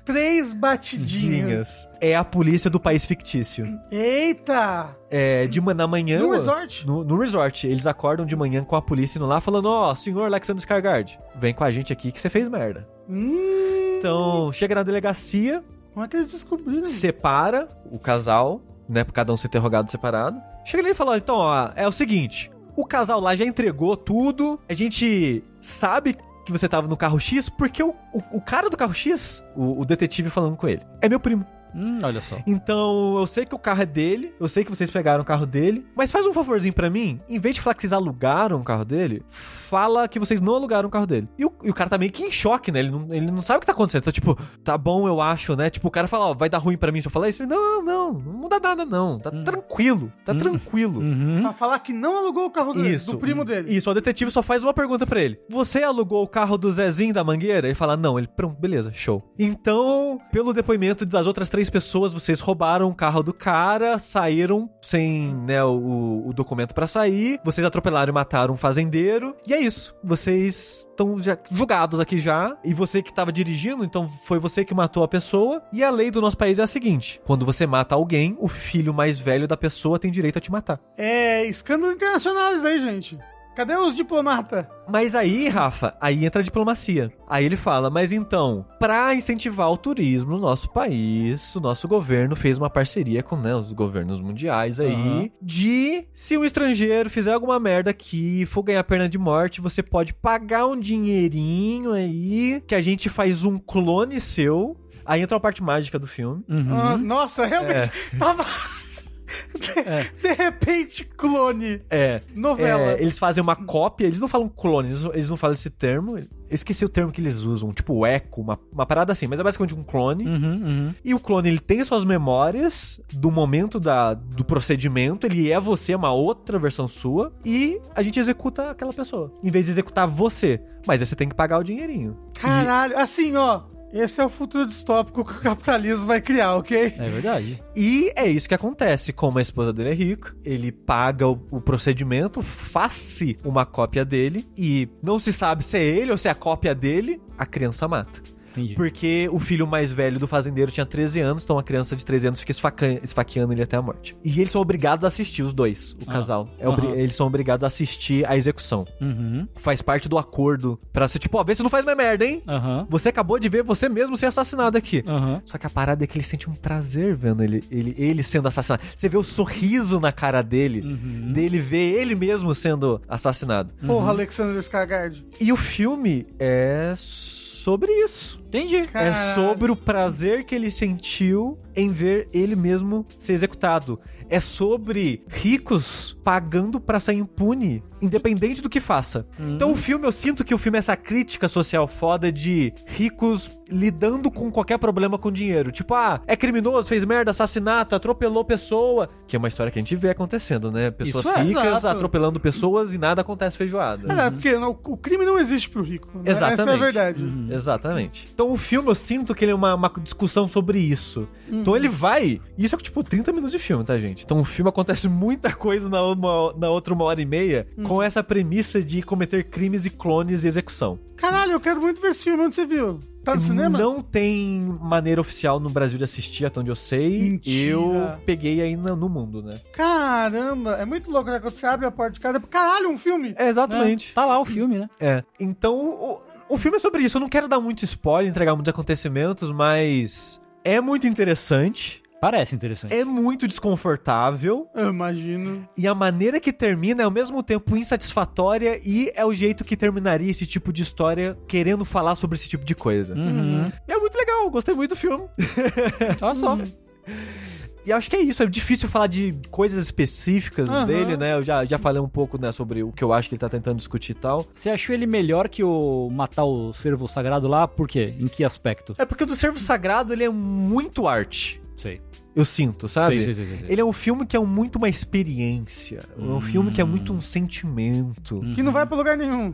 Três batidinhas. É a polícia do país fictício. Eita! É, de na manhã... No resort? No, no resort. Eles acordam de manhã com a polícia indo lá falando, ó, senhor Alexander Skarsgård, vem com a gente aqui que você fez merda. Hum, Então, chega na delegacia, como é que eles descobriram? separa o casal, né, pra cada um ser interrogado separado. Chega ali e fala, então, ó, é o seguinte, o casal lá já entregou tudo, a gente sabe que você tava no carro X, porque o, o, o cara do carro X, o, o detetive falando com ele, é meu primo. Hum, olha só. Então, eu sei que o carro é dele, eu sei que vocês pegaram o carro dele, mas faz um favorzinho pra mim, em vez de falar que vocês alugaram o carro dele, fala que vocês não alugaram o carro dele. E o, e o cara tá meio que em choque, né? Ele não, ele não sabe o que tá acontecendo. Então, tipo, tá bom, eu acho, né? Tipo, o cara fala, ó, vai dar ruim pra mim se eu falar isso. Não, não, não muda nada, não. Tá tranquilo, tá tranquilo. Uhum. Pra falar que não alugou o carro dele, Isso. do primo dele. Isso, o detetive só faz uma pergunta pra ele. Você alugou o carro do Zezinho da Mangueira? Ele fala, não. Ele, pronto, beleza, show. Então, pelo depoimento das outras três pessoas, vocês roubaram o carro do cara, saíram sem, né, o, o documento pra sair, vocês atropelaram e mataram um fazendeiro, e é isso. Vocês estão julgados aqui já, e você que tava dirigindo, então foi você que matou a pessoa, e a lei do nosso país é a seguinte, quando você mata alguém, o filho mais velho da pessoa tem direito a te matar. É escândalo internacional isso daí, gente. Cadê os diplomatas? Mas aí, Rafa, aí entra a diplomacia. Aí ele fala, mas então, pra incentivar o turismo no nosso país, o nosso governo fez uma parceria com né, os governos mundiais aí, Aham. de se um estrangeiro fizer alguma merda aqui e for ganhar pena de morte, você pode pagar um dinheirinho aí, que a gente faz um clone seu. Aí entra a parte mágica do filme. Uhum. Ah, nossa, realmente [laughs] tava. De, É. de repente, clone. É. Novela. É, eles fazem uma cópia, eles não falam clone, eles não, eles não falam esse termo. Eu esqueci o termo que eles usam, tipo eco, uma, uma parada assim, mas é basicamente um clone. Uhum, uhum. E o clone, ele tem suas memórias do momento da, do procedimento, ele é você, é uma outra versão sua, e a gente executa aquela pessoa, em vez de executar você. Mas aí você tem que pagar o dinheirinho. Caralho, assim, ó. Esse é o futuro distópico que o capitalismo vai criar, ok? É verdade. E é isso que acontece. Como a esposa dele é rica, ele paga o, o procedimento, faz-se uma cópia dele, e não se sabe se é ele ou se é a cópia dele, a criança mata. Entendi. Porque o filho mais velho do fazendeiro tinha 13 anos, então a criança de 13 anos fica esfaca- esfaqueando ele até a morte. E eles são obrigados a assistir, os dois, o Ah. casal. É obri-. Eles são obrigados a assistir a execução. Uhum. Faz parte do acordo pra ser tipo, ó, vê se não faz mais merda, hein? Aham. Você acabou de ver você mesmo ser assassinado aqui. Aham. Só que a parada é que ele sente um prazer vendo ele, ele, ele sendo assassinado. Você vê o sorriso na cara dele, Uhum. dele ver ele mesmo sendo assassinado. Porra, Alexander Skarsgård. E o filme é sobre isso. Entendi. É Caralho. sobre o prazer que ele sentiu em ver ele mesmo ser executado. É sobre ricos pagando pra sair impune, independente do que faça. Então o filme, eu sinto que o filme é essa crítica social foda de ricos lidando com qualquer problema com dinheiro. Tipo, ah, é criminoso, fez merda, assassinato, atropelou pessoa. Que é uma história que a gente vê acontecendo, né? Pessoas é, ricas exato. atropelando pessoas e nada acontece feijoada. É, porque não- o crime não existe pro rico. né? Exatamente. Essa é a verdade. Exatamente. Então o filme eu sinto que ele é uma, uma discussão sobre isso. Então ele vai. Isso é tipo 30 minutos de filme, tá, gente? Então o filme acontece [laughs] muita coisa na, uma- na outra uma hora e meia com essa premissa de cometer crimes e clones e execução. Caralho, eu quero muito ver esse filme. Onde você viu? Tá no cinema? Não tem maneira oficial no Brasil de assistir, até onde eu sei. Mentira. Eu peguei aí no, no mundo, né? Caramba, é muito louco, né? Quando você abre a porta de casa, caralho, um filme. É, exatamente. É, tá lá o filme, né? É. Então, o, o filme é sobre isso. Eu não quero dar muito spoiler, entregar muitos acontecimentos, mas é muito interessante. Parece interessante. É muito desconfortável. Eu imagino. E a maneira que termina é ao mesmo tempo insatisfatória e é o jeito que terminaria esse tipo de história querendo falar sobre esse tipo de coisa. Uhum. E é muito legal, gostei muito do filme. [laughs] Olha só. E acho que é isso, é difícil falar de coisas específicas Aham. dele, né? Eu já, já falei um pouco, né, sobre o que eu acho que ele tá tentando discutir e tal. Você achou ele melhor que o matar o cervo sagrado lá? Por quê? Em que aspecto? É porque o do Servo Sagrado, ele é muito arte. Sei. Eu sinto, sabe? Sei, sei, sei, sei. Ele é um filme que é muito uma experiência. É um filme que é muito um sentimento. Que não vai pra lugar nenhum.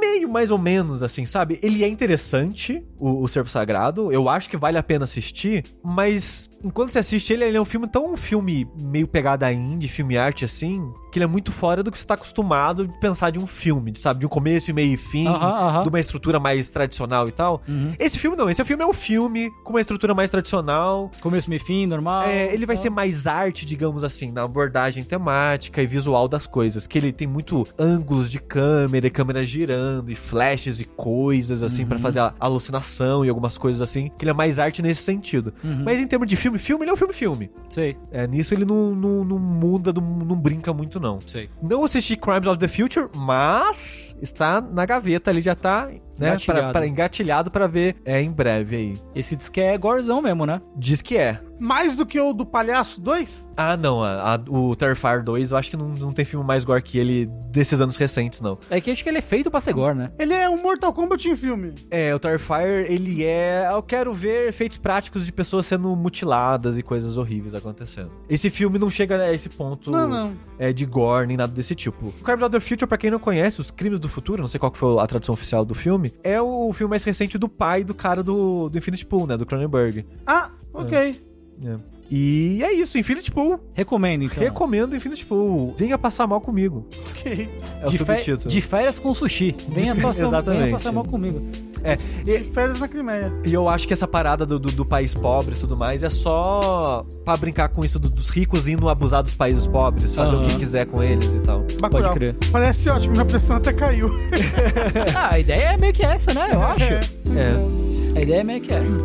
Meio mais ou menos, assim, sabe? Ele é interessante, o, o Servo Sagrado. Eu acho que vale a pena assistir. Mas enquanto você assiste ele, ele é um filme tão um filme meio pegada indie, filme arte, assim, que ele é muito fora do que você tá acostumado de pensar de um filme, de, sabe? De um começo, meio e fim, Aham, aham. de uma estrutura mais tradicional e tal. Uhum. Esse filme não, esse filme é um filme com uma estrutura mais tradicional. Começo, meio e fim, normal. É, ele vai ser mais arte, digamos assim, na abordagem temática e visual das coisas. Que ele tem muito ângulos de câmera, e câmera girando, e flashes e coisas, assim, pra fazer a alucinação e algumas coisas assim. Que ele é mais arte nesse sentido. Mas em termos de filme, filme, ele é um filme-filme. Sei, É, nisso ele não, não, não muda, não, não brinca muito, não. sei. Não assisti Crimes of the Future, mas está na gaveta, ele já tá né, Engatilhado. pra, pra- engatilhado pra ver é, em breve aí. Esse diz que é gorzão mesmo, né? Diz que é. Mais do que o do Palhaço 2? Ah, não. A, a- o Terrifier 2, eu acho que não, não tem filme mais gore que ele desses anos recentes, não. É que acho que ele é feito pra ser gore, né? Ele é um Mortal Kombat em filme. É, o Terrifier, ele é. Eu quero ver efeitos práticos de pessoas sendo mutiladas e coisas horríveis acontecendo. Esse filme não chega a esse ponto Não, não. É, de gore nem nada desse tipo. O Crimes of the Future, pra quem não conhece, Os Crimes do Futuro, não sei qual que foi a tradução oficial do filme, é o filme mais recente do pai do cara do, do Infinity Pool, né? Do Cronenberg. Ah, ok. É. E é isso, Infinity Pool. Recomendo, então. Recomendo Infinity Pool. Venha passar mal comigo. Ok. É de, fe- de férias com sushi. Venha, fe- passar, Exatamente. venha passar mal comigo. É, E férias na Crimeia. E eu acho que essa parada do, do, do país pobre e tudo mais é só pra brincar com isso do- dos ricos indo abusar dos países pobres, fazer o que quiser com eles e tal. Bacurau. crer. Parece ótimo, minha pressão até caiu. [laughs] Ah, a ideia é meio que essa, né? Eu acho. É. A ideia é meio que essa.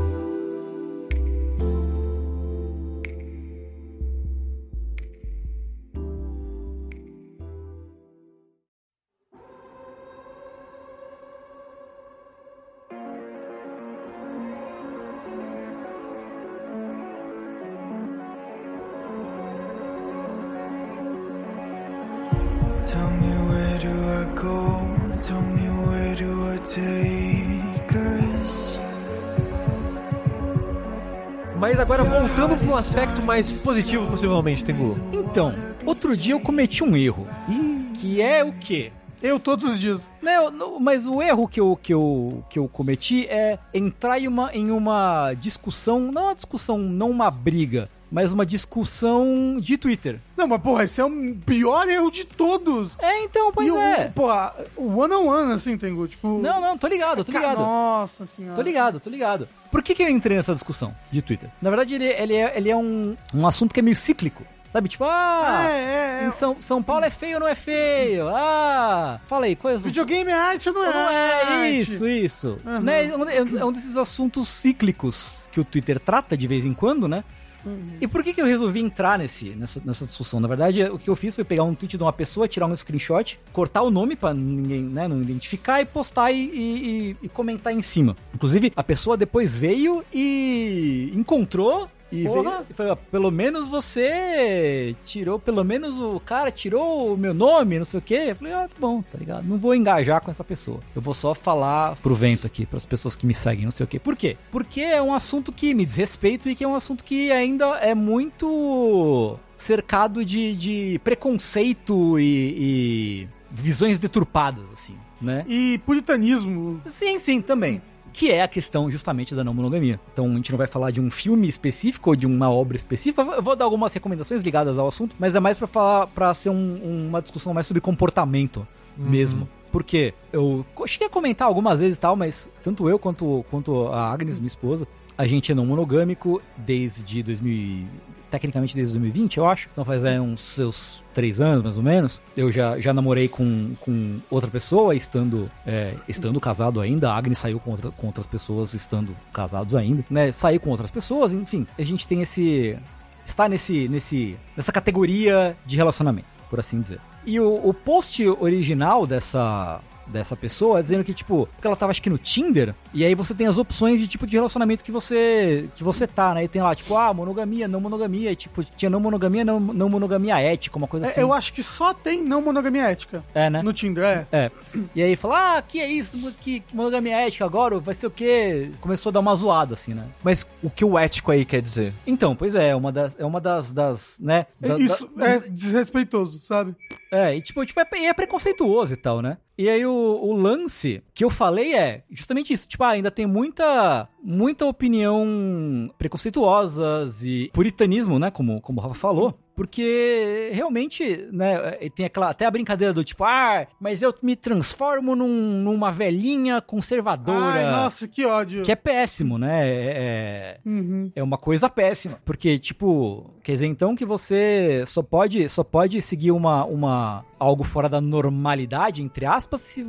Mas agora voltando pra um aspecto mais positivo, possivelmente, Tengu. Então, outro dia eu cometi um erro. Que é o quê? Eu todos os dias. Não, não, mas o erro que eu, que, eu, que eu cometi é entrar em uma, em uma discussão, não uma discussão, não uma briga, mas uma discussão de Twitter. Não, mas porra, esse é o pior erro de todos. É, então, pois e o, é. porra, o one on one, assim, Tengu, tipo... Não, não, tô ligado, tô ligado. Nossa senhora. Tô ligado, tô ligado. Por que, que eu entrei nessa discussão de Twitter? Na verdade, ele, ele é, ele é um, um assunto que é meio cíclico. Sabe, tipo, ah, É, é, é. em São, São Paulo é feio ou não é feio? Ah, fala aí, os... Videogame é arte ou não é? Não é isso, isso. Uhum. Né, é é um desses assuntos cíclicos que o Twitter trata de vez em quando, né? Uhum. E por que, que eu resolvi entrar nesse, nessa, nessa discussão? Na verdade, o que eu fiz foi pegar um tweet de uma pessoa, tirar um screenshot, cortar o nome pra ninguém né, não identificar e postar e, e- e- e comentar em cima. Inclusive, a pessoa depois veio e encontrou e Porra. veio, falou, "Ah, pelo menos você tirou, pelo menos o cara tirou o meu nome, não sei o quê. Eu falei, ah, tá bom, tá ligado? Não vou engajar com essa pessoa. Eu vou só falar pro vento aqui, pras pessoas que me seguem, não sei o quê. Por quê? Porque é um assunto que me diz respeito e que é um assunto que ainda é muito cercado de, de preconceito e, e visões deturpadas, assim, né? E puritanismo. Sim, sim, também. Que é a questão justamente da não monogamia. Então a gente não vai falar de um filme específico ou de uma obra específica. Eu vou dar algumas recomendações ligadas ao assunto, mas é mais pra falar, para ser um- uma discussão mais sobre comportamento mesmo. Porque eu cheguei a comentar algumas vezes e tal, mas tanto eu quanto, quanto a Agnes, minha esposa, a gente é não monogâmico desde 2000, e- tecnicamente desde 2020, eu acho. Então faz é, uns seus três anos, mais ou menos. Eu já, já namorei com, com outra pessoa, estando, é, estando casado ainda. A Agnes saiu com, outra- com outras pessoas, estando casados ainda, né? Saí com outras pessoas, enfim. A gente tem esse... Está nesse, nesse, nessa categoria de relacionamento, por assim dizer. E o, o post original dessa, dessa pessoa é dizendo que, tipo, porque ela tava acho que no Tinder, e aí você tem as opções de tipo de relacionamento que você que você tá, né? E tem lá, tipo, ah, monogamia, não monogamia, e, tipo, tinha não monogamia, não, não monogamia ética, uma coisa É, assim. eu acho que só tem não monogamia ética. É, né? No Tinder, é. É. E aí fala, ah, que é isso? Que, que monogamia ética agora? Vai ser o quê? Começou a dar uma zoada, assim, né? Mas o que o ético aí quer dizer? Então, pois é, é uma das, é uma das, das né? da- Isso da- é desrespeitoso, sabe? É, e tipo, tipo é, e é preconceituoso e tal, né? E aí o, o lance que eu falei é justamente isso. Tipo, ah, ainda tem muita, muita opinião preconceituosas e puritanismo, né? Como, como o Rafa falou. Porque realmente, né, e tem aquela, até a brincadeira do tipo, ah, mas eu me transformo num- numa velhinha conservadora. Ai, nossa, que ódio. Que é péssimo, né? É, Uhum. é uma coisa péssima. Porque, tipo, quer dizer então que você só pode, só pode seguir uma, uma algo fora da normalidade, entre aspas, se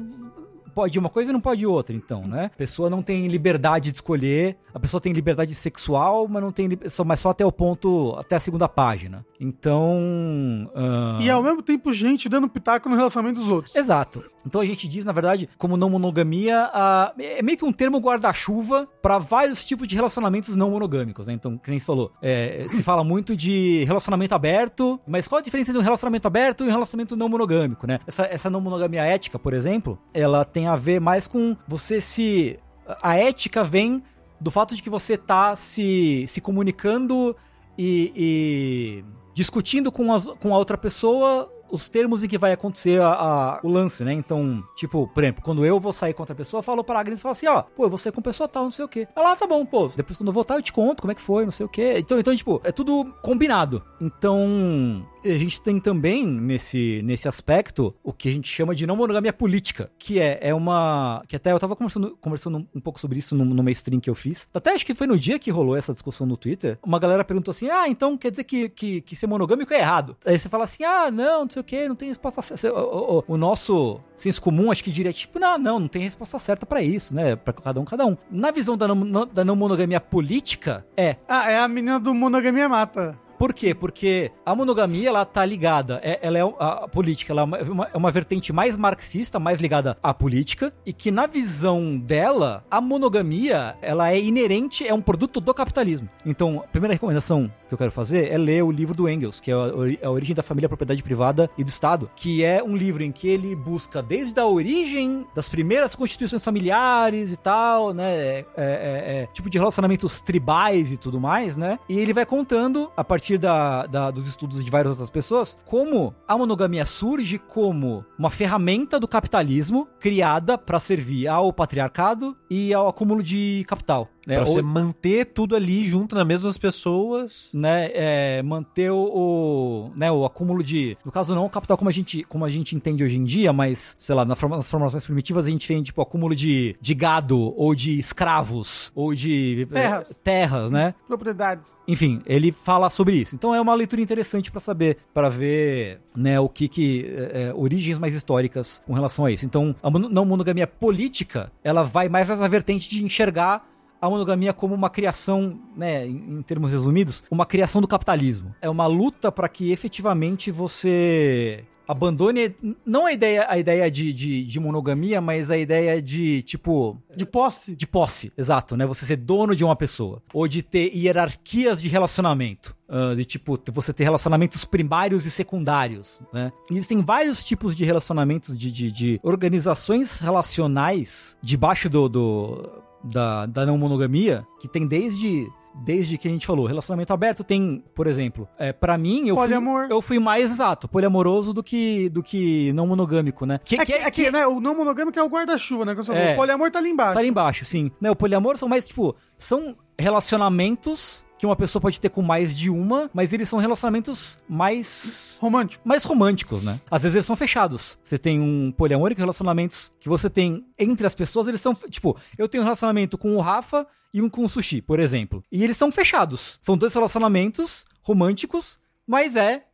pode uma coisa e não pode outra, então, né? A pessoa não tem liberdade de escolher, a pessoa tem liberdade sexual, mas não tem mas só até o ponto, até a segunda página. Então. ah, E ao mesmo tempo, gente dando pitaco no relacionamento dos outros. Exato. Então a gente diz, na verdade, como não monogamia, ah, é meio que um termo guarda-chuva para vários tipos de relacionamentos não monogâmicos, né? Então, que nem você falou, é, se fala muito de relacionamento aberto, mas qual a diferença entre um relacionamento aberto e um relacionamento não monogâmico, né? Essa, essa não monogamia ética, por exemplo, ela tem a ver mais com você se. A ética vem do fato de que você tá se, se comunicando e, e discutindo com, as- com a outra pessoa os termos em que vai acontecer a- a- o lance, né? Então, tipo, por exemplo, quando eu vou sair com outra pessoa, eu falo pra Agnes e falo assim, ó, pô, eu vou sair com pessoa tal, não sei o quê. Ela, ah, tá bom, pô, depois quando eu voltar eu te conto como é que foi, não sei o quê. Então, então tipo, é tudo combinado. Então, a gente tem também nesse, nesse aspecto o que a gente chama de não monogamia política, que é, é uma. que até eu tava conversando, conversando um pouco sobre isso num- numa stream que eu fiz. Até acho que foi no dia que rolou essa discussão no Twitter. Uma galera perguntou assim: ah, então quer dizer que, que, que ser monogâmico é errado. Aí você fala assim: ah, não, não sei o que, não tem resposta certa. O, o- o nosso senso comum acho que diria tipo: não, não, não tem resposta certa pra isso, né? Pra cada um, cada um. Na visão da não- da não monogamia política, é Ah, é a menina do Monogamia Mata. Por quê? Porque a monogamia, ela tá ligada, é- ela é a, política, ela é uma, uma- é uma vertente mais marxista, mais ligada à política, e que na visão dela, a monogamia, ela é inerente, é um produto do capitalismo. Então, a primeira recomendação que eu quero fazer é ler o livro do Engels, que é a origem da família, a propriedade privada e do Estado, que é um livro em que ele busca desde a origem das primeiras constituições familiares e tal, né, é, é- é- tipo de relacionamentos tribais e tudo mais, né, e ele vai contando, a partir da, da- dos estudos de várias outras pessoas, como a monogamia surge como uma ferramenta do capitalismo criada para servir ao patriarcado e ao acúmulo de capital. Né? Pra você Ou- manter tudo ali junto nas mesmas pessoas. né, é, manter o, o, né, o acúmulo de, no caso não o capital como a gente, como a gente entende hoje em dia, mas, sei lá, na forma- nas formulações primitivas a gente tem, tipo, acúmulo de, de gado, ou de escravos, ou de Terras. terras, né? Propriedades. Enfim, ele fala sobre isso. Então é uma leitura interessante pra saber, pra ver, né, o que que é, é, origens mais históricas com relação a isso. Então, a não monogamia política, ela vai mais nessa vertente de enxergar a monogamia como uma criação, né, em, em termos resumidos, uma criação do capitalismo. É uma luta para que efetivamente você abandone não a ideia a ideia de, de, de monogamia, mas a ideia de tipo De posse. de posse, exato, né? Você ser dono de uma pessoa. Ou de ter hierarquias de relacionamento. Ah, de tipo, você ter relacionamentos primários e secundários, né? Existem vários tipos de relacionamentos, de, de, de organizações relacionais debaixo do, do- da, da não monogamia, que tem desde. Desde que a gente falou, relacionamento aberto tem, por exemplo, é, para mim, eu Poliamor. fui, eu fui mais exato, poliamoroso do que, do que não monogâmico, né? Que, É que, é que, né, o não monogâmico é o guarda-chuva, né? Que É. O poliamor tá ali embaixo. Tá ali embaixo, sim. Né, o poliamor são mais, tipo, são relacionamentos que uma pessoa pode ter com mais de uma, mas eles são relacionamentos mais Romântico. mais românticos, né? Às vezes eles são fechados. Você tem um poliamôrico, relacionamentos que você tem entre as pessoas, eles são, tipo, eu tenho um relacionamento com o Rafa e um com o Sushi, por exemplo. E eles são fechados. São dois relacionamentos românticos, mas é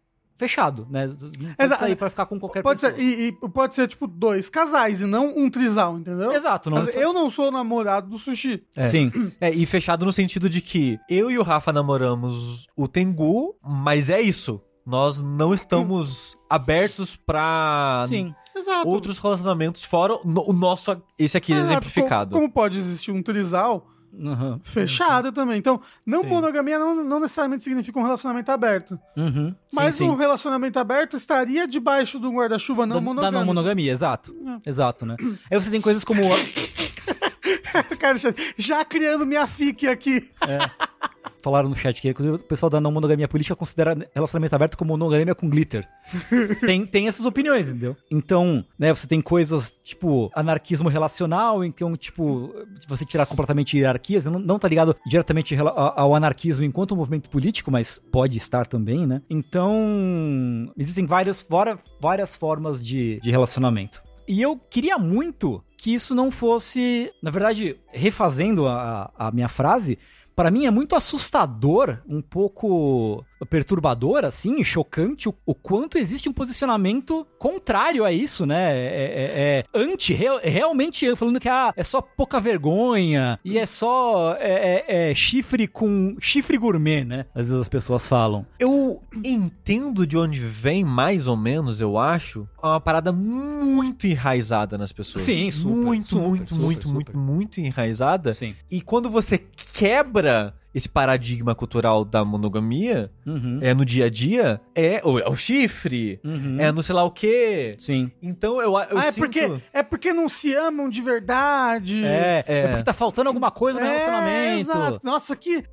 fechado, né? Não pode Exato. sair pra ficar com qualquer Pode pessoa. ser, e, e pode ser, tipo, dois casais e não um trisal, entendeu? Exato, não Mas Eu não sou namorado do sushi. Sim. É, e fechado no sentido de que eu e o Rafa namoramos o Tengu, mas é isso. Nós não estamos abertos pra Sim. Exato. outros relacionamentos fora o o nosso, esse aqui Exato. exemplificado. Como, como pode existir um trisal Uhum. fechado também. Então, não Sim. monogamia não, não necessariamente significa um relacionamento aberto. Uhum. Mas sim, sim. um relacionamento aberto estaria debaixo do guarda-chuva não da, monogâmico. da não monogamia, exato. Exato, né? Aí você tem coisas como. [laughs] Cara, já, já criando minha fique aqui. Falaram no chat que inclusive, o pessoal da não monogamia política considera relacionamento aberto como monogamia com glitter. [laughs] tem, tem essas opiniões, entendeu? Então, né, você tem coisas tipo anarquismo relacional, então, tipo, se você tirar completamente hierarquias, não, não tá ligado diretamente ao anarquismo enquanto movimento político, mas pode estar também, né? Então, existem várias, várias, várias formas de, de relacionamento. E eu queria muito que isso não fosse, na verdade, refazendo a, a minha frase, Pra mim é muito assustador, um pouco perturbador, assim, chocante, o, o quanto existe um posicionamento contrário a isso, né? É, é- é anti, real- realmente falando que ah, é só pouca vergonha e é só é, é- é chifre com chifre gourmet, né? Às vezes as pessoas falam. Eu entendo de onde vem, mais ou menos, eu acho, uma parada muito enraizada nas pessoas. Sim, super, Muito, super, muito, super, muito, muito, muito enraizada. Sim. E quando você quebra esse paradigma cultural da monogamia Uhum. é no dia a dia é o, é o chifre, Uhum. é no sei lá o quê. Sim. Então eu, eu ah, é sinto... porque, é porque não se amam de verdade. É, é, É. porque tá faltando alguma coisa no É, relacionamento. exato. Nossa, que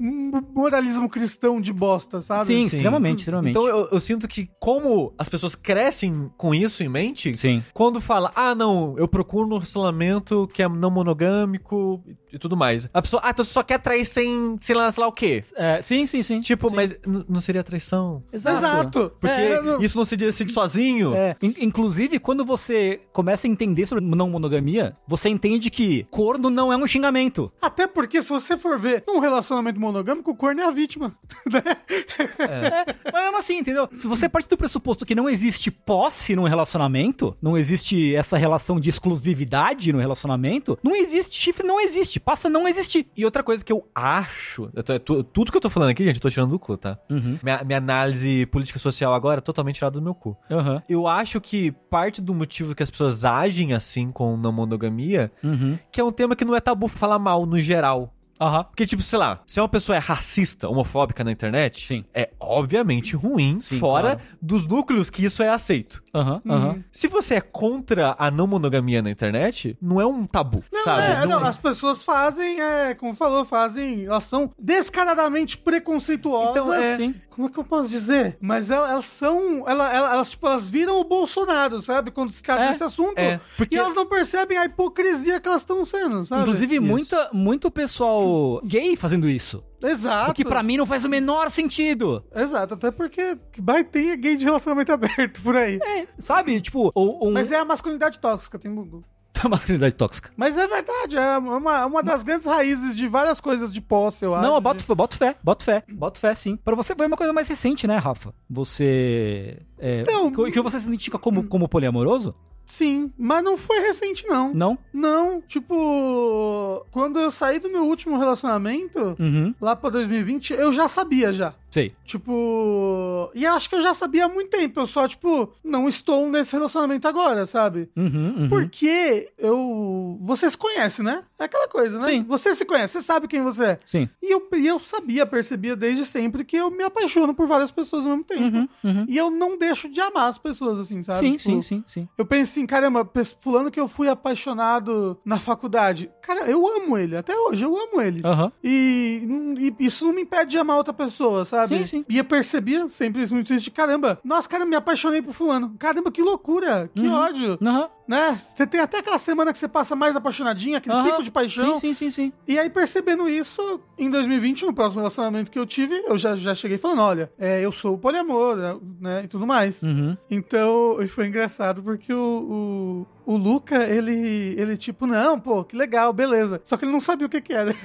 moralismo cristão de bosta, sabe? Sim, Sim. extremamente, extremamente. Então eu, eu sinto que como as pessoas crescem com isso em mente, Sim. quando fala, ah, não, eu procuro um relacionamento que é não monogâmico e tudo mais. A pessoa, ah, então você só quer trair sem, sei lá, sei lá o quê. É, sim, sim, sim. Tipo, Sim. mas não seria traição? Exato. Porque É, não- isso não se decide sozinho. É, in- inclusive, quando você começa a entender sobre não monogamia, você entende que corno não é um xingamento. Até porque, se você for ver num relacionamento monogâmico, o corno é a vítima. [laughs] né? É, mas mesmo assim, entendeu? Se você parte do pressuposto que não existe posse num relacionamento, não existe essa relação de exclusividade no relacionamento, não existe chifre, não existe. Passa a não existir. E outra coisa que eu acho, tô- tu- tudo que eu tô falando aqui, gente, eu tô tirando do cu, tá? Uhum. Minha, minha análise política social agora é totalmente tirada do meu cu. Aham. Eu acho que parte do motivo que as pessoas agem assim com não monogamia, Uhum. que é um tema que não é tabu falar mal no geral. Aham. Porque, tipo, sei lá, se uma pessoa é racista, homofóbica na internet, Sim. é obviamente ruim, Sim, fora claro. dos núcleos que isso é aceito. Aham. Aham. Se você é contra a não monogamia na internet, não é um tabu, Não, sabe? é, Não- não, as pessoas fazem, é, como falou, fazem, elas são descaradamente preconceituosas. Então, é- Sim. Como é que eu posso dizer? Mas elas, elas são. Elas, elas, elas, tipo, elas viram o Bolsonaro, sabe? Quando se trata É, desse assunto. é, porque- E elas não percebem a hipocrisia que elas estão sendo, sabe? Inclusive, Isso. muita, muito pessoal gay fazendo isso. Exato. O que pra mim não faz o menor sentido. Exato, até porque vai ter gay de relacionamento [laughs] aberto por aí. É, sabe? Tipo, ou. Mas é a masculinidade tóxica, tem Google. [laughs] a masculinidade tóxica. Mas é verdade, é uma, uma das grandes raízes de várias coisas de posse, eu acho. Não, boto, fé, boto fé, boto fé, boto fé, sim. Pra você foi uma coisa mais recente, né, Rafa? Você. É, Então- que, que você se identifica como, como poliamoroso? Sim, mas não foi recente, não. Não? Não, tipo, quando eu saí do meu último relacionamento, Uhum. lá pra 2020, eu já sabia já. Sei. Tipo, e acho que eu já sabia há muito tempo, eu só, tipo, não estou nesse relacionamento agora, sabe? Uhum, uhum. Porque eu. Você se conhece, né? É aquela coisa, né? Sim. Você se conhece, você sabe quem você é. Sim. E eu, e eu sabia, percebia desde sempre que eu me apaixono por várias pessoas ao mesmo tempo. E eu não deixo de amar as pessoas, assim, sabe? Sim, Tipo, sim, sim, sim. Eu penso assim, caramba, fulano que eu fui apaixonado na faculdade. Cara, eu amo ele, até hoje eu amo ele. Aham. E, e isso não me impede de amar outra pessoa, sabe? Sim, sim. E eu percebia sempre isso muito de caramba. Nossa, cara, me apaixonei por fulano. Caramba, que loucura, que ódio. Aham. Né? Você tem até aquela semana que você passa mais apaixonadinha, aquele Aham. pico de paixão. Sim, sim, sim, sim. E aí, percebendo isso, em 2020, no próximo relacionamento que eu tive, eu já, já cheguei falando: olha, é, eu sou poliamor, né? E tudo mais. Uhum. Então, e foi engraçado porque o, o, o Luca, ele, ele, tipo, não, pô, que legal, beleza. Só que ele não sabia o que que era. [laughs]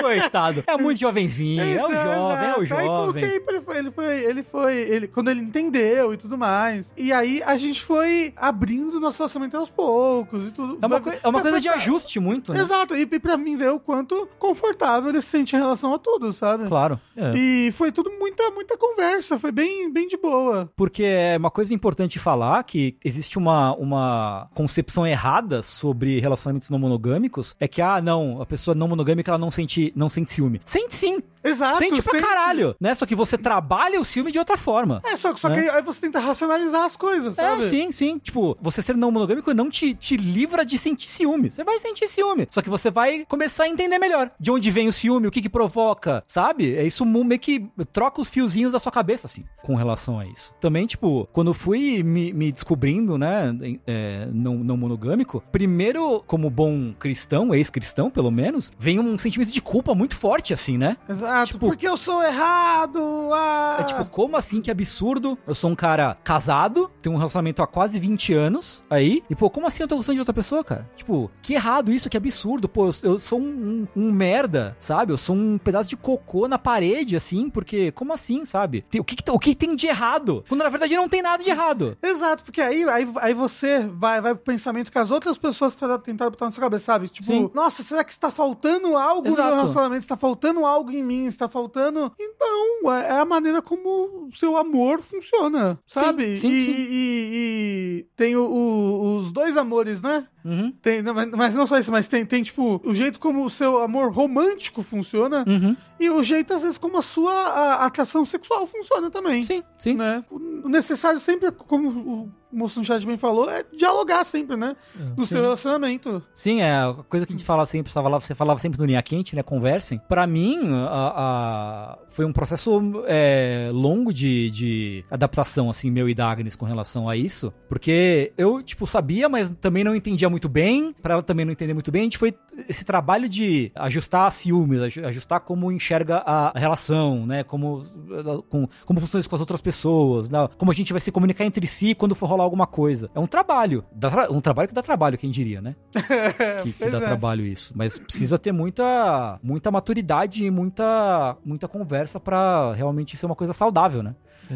Coitado. É muito jovenzinho, é o Então, jovem, é o exato. Aí, com o jovem. tempo, ele foi, ele foi, ele foi, ele, quando ele entendeu e tudo mais. E aí, a gente foi abrindo nosso relacionamento aos poucos e tudo. É uma, coi- é uma coisa de ajuste muito, né? Exato, e, e pra mim ver o quanto confortável ele se sente em relação a tudo, sabe? Claro. É. E foi tudo muita, muita conversa, foi bem, bem de boa. Porque é uma coisa importante falar que existe uma, uma concepção errada sobre relacionamentos não monogâmicos. É que, ah, não, a pessoa não monogâmica ela não sente, não sente ciúme. Sente sim. Exato. sente pra sente. caralho, né? Só que você trabalha o ciúme de outra forma. É, só, só Né? que aí você tenta racionalizar as coisas, sabe? É, sim, sim. Tipo, você ser não monogâmico não te, te livra de sentir ciúme. Você vai sentir ciúme. Só que você vai começar a entender melhor de onde vem o ciúme, o que que provoca, sabe? É isso meio que troca os fiozinhos da sua cabeça, assim, com relação a isso. Também, tipo, quando eu fui me, me descobrindo, né, em- é, não, não monogâmico, primeiro, como bom cristão, ex-cristão, pelo menos, vem um sentimento de culpa muito forte, assim, né? Exato. Tipo- porque eu sou errado. Ah. É tipo, como assim? Que absurdo. Eu sou um cara casado, tenho um relacionamento há quase 20 anos aí. E, pô, como assim eu tô gostando de outra pessoa, cara? Tipo, que errado isso, que absurdo. Pô, eu, eu sou um, um- um merda, sabe? Eu sou um pedaço de cocô na parede, assim, porque como assim, sabe? Tem- o, que, que- o que tem de errado? Quando na verdade não tem nada de errado. Exato, porque aí aí, aí, aí você vai, vai pro pensamento que as outras pessoas tentaram botar na sua cabeça, sabe? Tipo, Sim. nossa, será que está faltando algo no Exato. meu relacionamento? Está faltando algo em mim? Está faltando. E não, é a maneira como o seu amor funciona, sabe? sim, e, sim. e- e tem o- o- os dois amores, né? Uhum. Tem, mas não só isso, mas tem, tem, tipo, o jeito como o seu amor romântico funciona Uhum. E o jeito, às vezes, como a sua a- atração sexual funciona também. Sim, sim. Né? O necessário sempre, como o moço no chat bem falou, é dialogar sempre, né? No seu relacionamento. Sim, é a coisa que a gente fala sempre, você falava, você falava sempre no linha quente, né? Conversem. Pra mim, a, a- foi um processo é, longo de, de adaptação, assim, meu e da Agnes com relação a isso. Porque eu, tipo, sabia, mas também não entendia muito bem. Pra ela também não entender muito bem. A gente foi esse trabalho de ajustar ciúmes, aju- ajustar como enxerga a relação, né? Como, com, como funciona isso com as outras pessoas, né? como a gente vai se comunicar entre si quando for rolar alguma coisa. É um trabalho. Dá um trabalho que dá trabalho, quem diria, né? [laughs] que, que dá é. trabalho isso. Mas precisa ter muita, muita maturidade e muita, muita conversa pra realmente ser uma coisa saudável, né?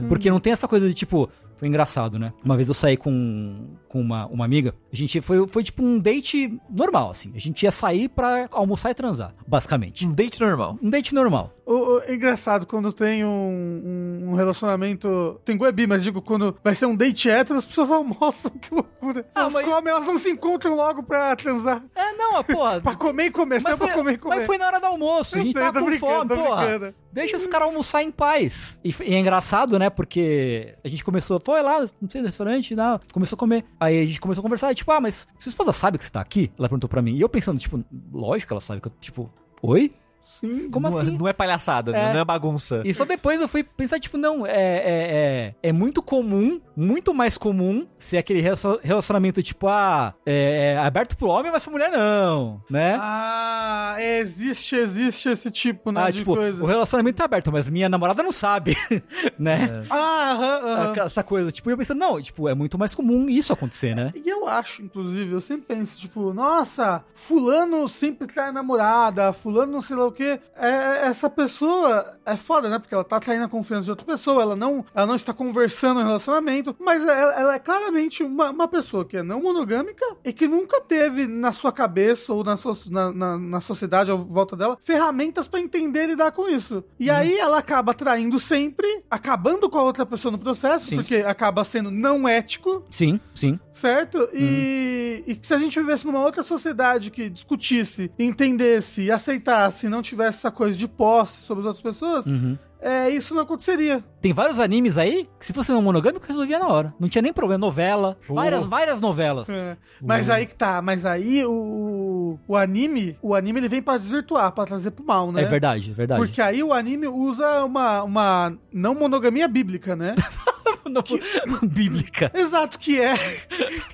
Porque não tem essa coisa de tipo. Foi engraçado, né? Uma vez eu saí com, com uma, uma amiga. A gente foi, foi tipo um date normal, assim. A gente ia sair pra almoçar e transar, basicamente. Um date normal. Um date normal. O, o- é engraçado quando tem um, um- um relacionamento. Tem Guebi, mas digo, quando vai ser um date hétero, as pessoas [laughs] almoçam, que loucura. Ah, elas mas- comem, elas não se encontram logo pra transar. É, não, porra. [laughs] Pra comer e comer, sai pra comer e comer. mas foi na hora do almoço. Eu a gente sei, tô com fome, porra. Deixa os caras almoçar em paz. E, e é engraçado, né? Porque a gente começou, foi lá, não sei, no restaurante, não, começou a comer. Aí a gente começou a conversar, e, tipo, ah, mas sua esposa sabe que você tá aqui? Ela perguntou pra mim. E eu pensando, tipo, lógico que ela sabe que eu, tipo, oi? Sim. Como não, é- assim? Não é palhaçada, É. não é bagunça. E só depois eu fui pensar, tipo, não, é, é, é, é muito comum, muito mais comum ser aquele relacion- relacionamento, tipo, ah, é, é aberto pro homem, mas pra mulher não, né? Ah, existe, existe esse tipo, né, Ah, de tipo, coisa. o relacionamento tá aberto, mas minha namorada não sabe, [laughs] né? Ah, aham, aham. Aquela- Essa coisa, tipo, eu pensando, não, tipo, é muito mais comum isso acontecer, né? E eu acho, inclusive, eu sempre penso, tipo, nossa, fulano sempre trai namorada, fulano não sei lá o quê. É, essa pessoa é foda, né? Porque ela tá traindo a confiança de outra pessoa, ela não, ela não está conversando no relacionamento, mas ela, ela é claramente uma, uma pessoa que é não monogâmica e que nunca teve na sua cabeça ou na, sua, na, na, na sociedade à volta dela ferramentas pra entender e lidar com isso. E aí ela acaba traindo sempre, acabando com a outra pessoa no processo, Sim. porque acaba sendo não ético Sim, sim. certo? E, e que se a gente vivesse numa outra sociedade que discutisse, entendesse e aceitasse e não tivesse essa coisa de posse sobre as outras pessoas, Uhum. é, isso não aconteceria. Tem vários animes aí que se fosse não monogâmico resolvia na hora. Não tinha nem problema. Novela, várias, várias novelas. É. Mas aí que tá, mas aí o, o anime, o anime ele vem pra desvirtuar, pra trazer pro mal, né? É verdade, é verdade. Porque aí o anime usa uma, uma não monogamia bíblica, né? [laughs] Não- [laughs] Bíblica. Exato, que é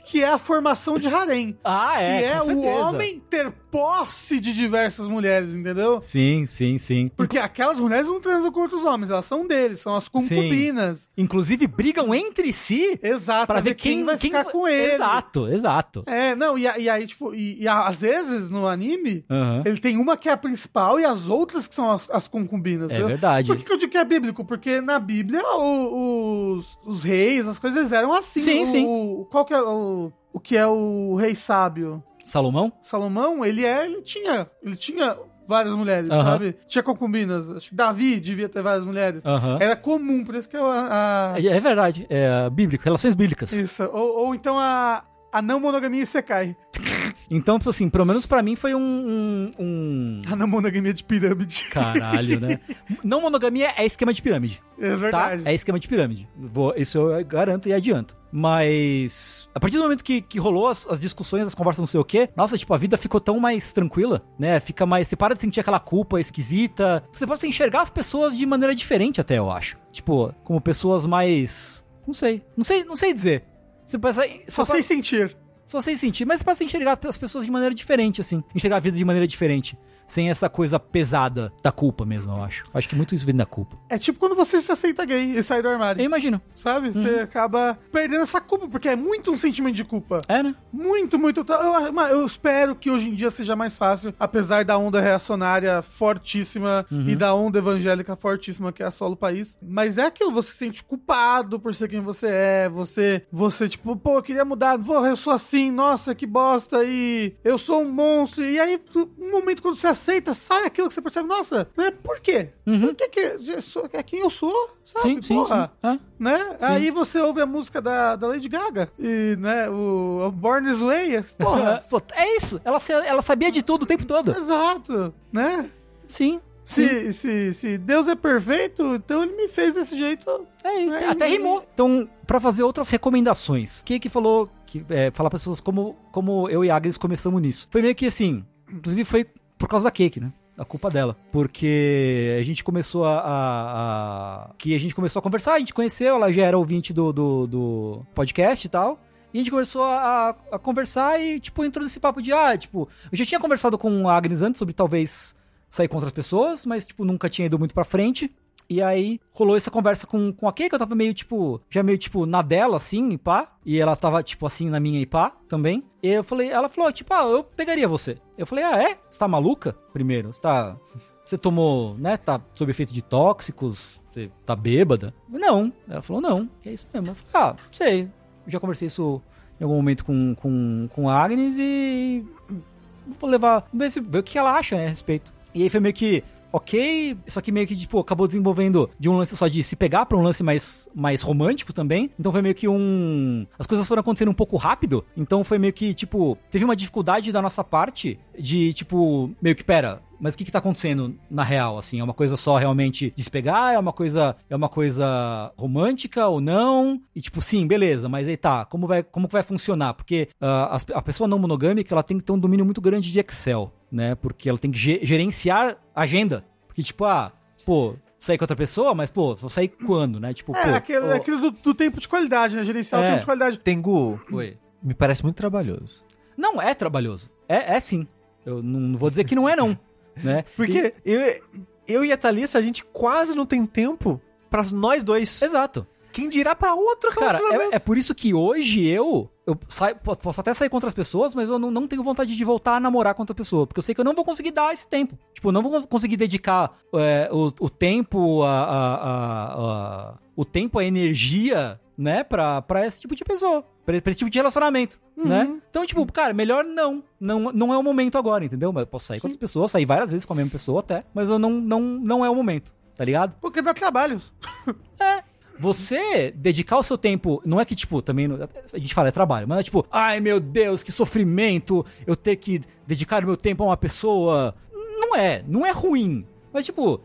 que é a formação de harém. Ah, é, que é o homem ter posse de diversas mulheres, entendeu? Sim, sim, sim. Porque aquelas mulheres não transam com outros homens, elas são deles, são as concubinas. Inclusive brigam entre si Exato, pra ver quem, vai ficar com ele. Exato, exato. É, não, e, e aí, tipo, e, e às vezes no anime, Aham. ele tem uma que é a principal e as outras que são as, as concubinas. É entendeu? verdade. Por que, que eu digo que é bíblico? Porque na Bíblia o- os, os reis, as coisas eram assim. Sim, o, sim. o- qual que é o, o que é o rei sábio? Salomão? Salomão, ele é, ele tinha, ele tinha várias mulheres, Aham. sabe? Tinha concubinas. Acho que Davi devia ter várias mulheres. Aham. Era comum, por isso que é a, a- É, é verdade, é bíblico, relações bíblicas. isso. Ou, ou então a a não monogamia Isekai. [laughs] Então, tipo assim, pelo menos pra mim foi um, um, um- A não monogamia de pirâmide. Caralho, né? Não monogamia é esquema de pirâmide. É Tá? verdade. É esquema de pirâmide. Vou, isso eu garanto e adianto. Mas. A partir do momento que, que rolou as, as discussões, as conversas, não sei o quê, nossa, tipo, a vida ficou tão mais tranquila, né? Fica mais. Você para de sentir aquela culpa esquisita. Você pode enxergar as pessoas de maneira diferente, até, eu acho. Tipo, como pessoas mais. Não sei. Não sei, não sei dizer. Você pensa. Só Só sei sentir. Só sem sentir, mas pra se enxergar as pessoas de maneira diferente, assim. Enxergar a vida de maneira diferente. Sem essa coisa pesada da culpa mesmo, eu acho. Acho que muito isso vem da culpa. É tipo quando você se aceita gay e sai do armário. Eu imagino. Sabe? Você Uhum. acaba perdendo essa culpa, porque é muito um sentimento de culpa. É, né? Muito, muito. Eu, eu espero que hoje em dia seja mais fácil, apesar da onda reacionária fortíssima Uhum. e da onda evangélica fortíssima que é a solo país. Mas é aquilo, você se sente culpado por ser quem você é. Você, você tipo, pô, eu queria mudar. Pô, eu sou assim, nossa, que bosta. E eu sou um monstro. E aí, um momento quando você aceita, sai aquilo que você percebe, nossa, né? Por quê? Por que, que sou- é quem eu sou? Sabe? Sim, sim, Porra sim. É. né? Aí você ouve a música da, da Lady Gaga e, né, o, o Born This Way, porra, [laughs] Pô, é isso. Ela, ela sabia de tudo o tempo todo. exato, né? Sim. Se, se, se Deus é perfeito, então ele me fez desse jeito. É, É, até rimou. Então, pra fazer outras recomendações, o que que falou, que, é, falar pra pessoas como, como eu e a Agnes começamos nisso? Foi meio que assim, inclusive foi por causa da Cake, né? A culpa dela. Porque a gente começou a, a- a- Que a gente começou a conversar, a gente conheceu, ela já era ouvinte do, do, do podcast e tal. E a gente começou a, a conversar e, tipo, entrou nesse papo de, ah, tipo, eu já tinha conversado com a Agnes antes sobre talvez sair com outras pessoas, mas, tipo, nunca tinha ido muito pra frente. E aí rolou essa conversa com, com a Kay, que eu tava meio, tipo, já meio, tipo, na dela, assim, e pá. E ela tava, tipo, assim, na minha e pá, também. E eu falei, ela falou, tipo, ah, eu pegaria você. Eu falei, ah, é? Você tá maluca? Primeiro, você tá... Você tomou, né, tá sob efeito de tóxicos, você tá bêbada? Não. Ela falou, não, que é isso mesmo. Eu falei, ah, sei. Já conversei isso em algum momento com, com, com a Agnes e vou levar, ver, se, ver o que ela acha né, a respeito. E aí foi meio que, ok, só que meio que, tipo, acabou desenvolvendo de um lance só de se pegar pra um lance mais, mais romântico também. Então foi meio que um. As coisas foram acontecendo um pouco rápido. Então foi meio que, tipo, teve uma dificuldade da nossa parte de, tipo, meio que, pera. Mas o que que tá acontecendo na real, assim? É uma coisa só realmente de se pegar? É uma coisa, é uma coisa romântica ou não? E tipo, sim, beleza, mas aí tá, como vai, como que vai funcionar? Porque ah, as- a pessoa não monogâmica, ela tem que ter um domínio muito grande de Excel, né? Porque ela tem que ge- gerenciar a agenda. Porque tipo, ah, pô, sair com outra pessoa, mas pô, vou sair quando, né? Tipo, É, pô, aquele, ó, aquilo do, do tempo de qualidade, né? Gerenciar É. o tempo de qualidade. Tengu, Oi. me parece muito trabalhoso. Não é trabalhoso. É, é sim. Eu não não vou dizer que não é não, né? [laughs] Porque eu, eu e a Thalissa, a gente quase não tem tempo pra nós dois. Exato. Quem dirá pra outro Cara, é, é por isso que hoje eu. Eu saio, po- posso até sair com outras pessoas, mas eu não, não tenho vontade de voltar a namorar com outra pessoa. Porque eu sei que eu não vou conseguir dar esse tempo. Tipo, eu não vou conseguir dedicar é, o, o tempo, a, a- a- a- o tempo, a energia, né, pra, pra esse tipo de pessoa. Pra, pra esse tipo de relacionamento, né? Então, tipo, cara, melhor não. Não, não é o momento agora, entendeu? Mas eu posso sair com outras pessoas, sair várias vezes com a mesma pessoa até. Mas eu não, não, não é o momento, tá ligado? Porque dá trabalho. [laughs] Você dedicar o seu tempo, não é que, tipo, também, a gente fala, é trabalho, mas é tipo, ai meu Deus, que sofrimento eu ter que dedicar o meu tempo a uma pessoa. Não é, não é ruim. Mas, tipo,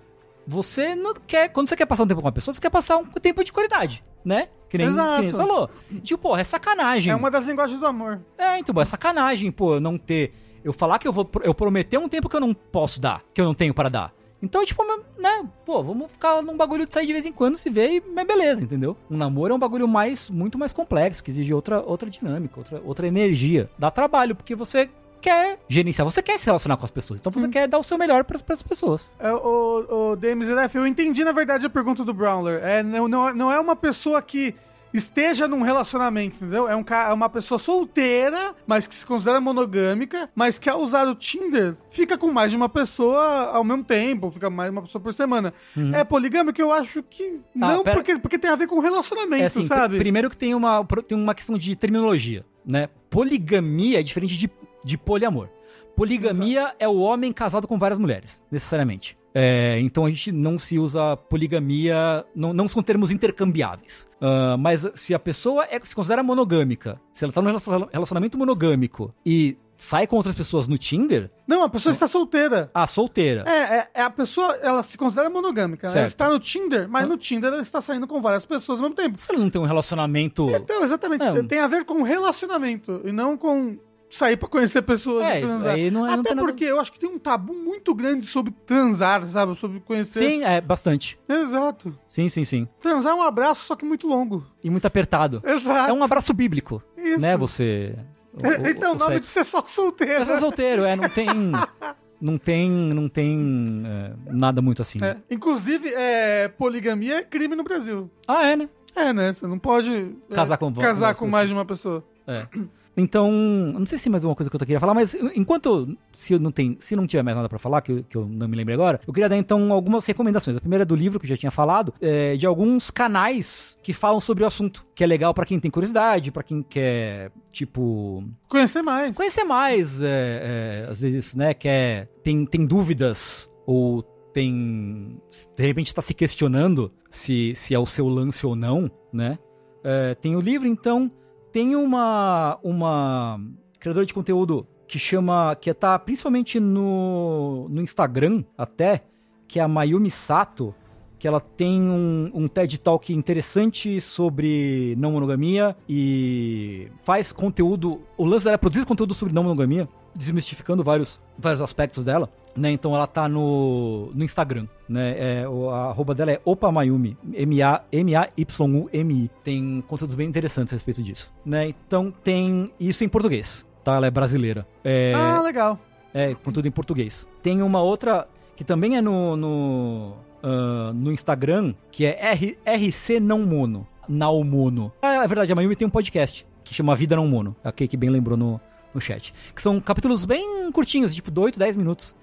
você não quer, quando você quer passar um tempo com uma pessoa, você quer passar um tempo de qualidade, né? Que nem, Exato. que nem você falou. Tipo, porra, é sacanagem. É uma das linguagens do amor. É, então, é sacanagem, pô, não ter. Eu falar que eu vou. Eu prometer um tempo que eu não posso dar, que eu não tenho para dar. Então, tipo, né, pô, vamos ficar num bagulho de sair de vez em quando, se vê e mas beleza, entendeu? Um namoro é um bagulho mais, muito mais complexo, que exige outra, outra dinâmica, outra, outra energia. Dá trabalho, porque você quer gerenciar, você quer se relacionar com as pessoas, então você quer dar o seu melhor para as pessoas. É, o, o DMZF, eu entendi na verdade a pergunta do Brownler. É, não, não, não é uma pessoa que esteja num relacionamento, entendeu? É, um, é uma pessoa solteira, mas que se considera monogâmica, mas que ao usar o Tinder fica com mais de uma pessoa ao mesmo tempo, fica mais de uma pessoa por semana. É poligâmico? Eu acho que não, pera- porque, porque tem a ver com relacionamento, É assim, sabe? primeiro que tem uma, tem uma questão de terminologia, né? Poligamia é diferente de, de poliamor. Poligamia é o homem casado com várias mulheres, necessariamente. É, então a gente não se usa poligamia, não, não são termos intercambiáveis. Ah, mas se a pessoa é, se considera monogâmica, se ela tá num relaciona- relacionamento monogâmico e sai com outras pessoas no Tinder, Não, a pessoa está solteira. ah, solteira. É, é, é a pessoa, ela se considera monogâmica. Ela Certo. está no Tinder, mas no Tinder ela está saindo com várias pessoas ao mesmo tempo. Se ela não tem um relacionamento. Então, exatamente. É. Tem a ver com relacionamento e não com sair pra conhecer pessoas É, e transar. aí não é- não Até nada- porque eu acho que tem um tabu muito grande sobre transar, sabe? Sobre conhecer. Sim, é, bastante. Exato. Sim, sim, sim. Transar é um abraço, só que muito longo. E muito apertado. Exato. É um abraço bíblico, Isso. né? Você o- [laughs] então, o o nome sexo. disso é só solteiro. Eu sou solteiro, é, não tem. [laughs] Não tem. Não tem é, nada muito assim. É. Inclusive, é, poligamia é crime no Brasil. Ah, é, né? É, né? Você não pode é, Casar com- casar com mais de uma pessoa. É. [clears throat] Então, não sei se mais uma coisa que eu queria falar, mas enquanto se eu não tem, se não tiver mais nada pra falar, que eu, que eu não me lembro agora, eu queria dar então algumas recomendações. A primeira é do livro que eu já tinha falado, é, de alguns canais que falam sobre o assunto, que é legal pra quem tem curiosidade, pra quem quer tipo Conhecer mais. conhecer mais, é, é, às vezes, né, quer tem tem dúvidas ou tem de repente está se questionando se se é o seu lance ou não, né? É, tem o livro, então tem uma uma criadora de conteúdo que chama que tá principalmente no no Instagram até que é a Mayumi Sato que ela tem um, um TED Talk interessante sobre não monogamia e faz conteúdo. O lance dela é produzir conteúdo sobre não monogamia, desmistificando vários, vários aspectos dela, né? Então ela tá no, no Instagram, né? É, o, a arroba dela é Opamayumi, M-A-M-A-Y-U-M-I. Tem conteúdos bem interessantes a respeito disso, né? Então tem isso em português, tá? Ela é brasileira. É, Ah, legal. é, conteúdo em português. Tem uma outra que também é no, no, ah, no Instagram, que é R, RC Não Mono. Não Mono. Ah, é verdade, a Mayumi tem um podcast que chama Vida Não Mono. A Kate bem lembrou no, no chat. Que são capítulos bem curtinhos, tipo de 8, 10 minutos.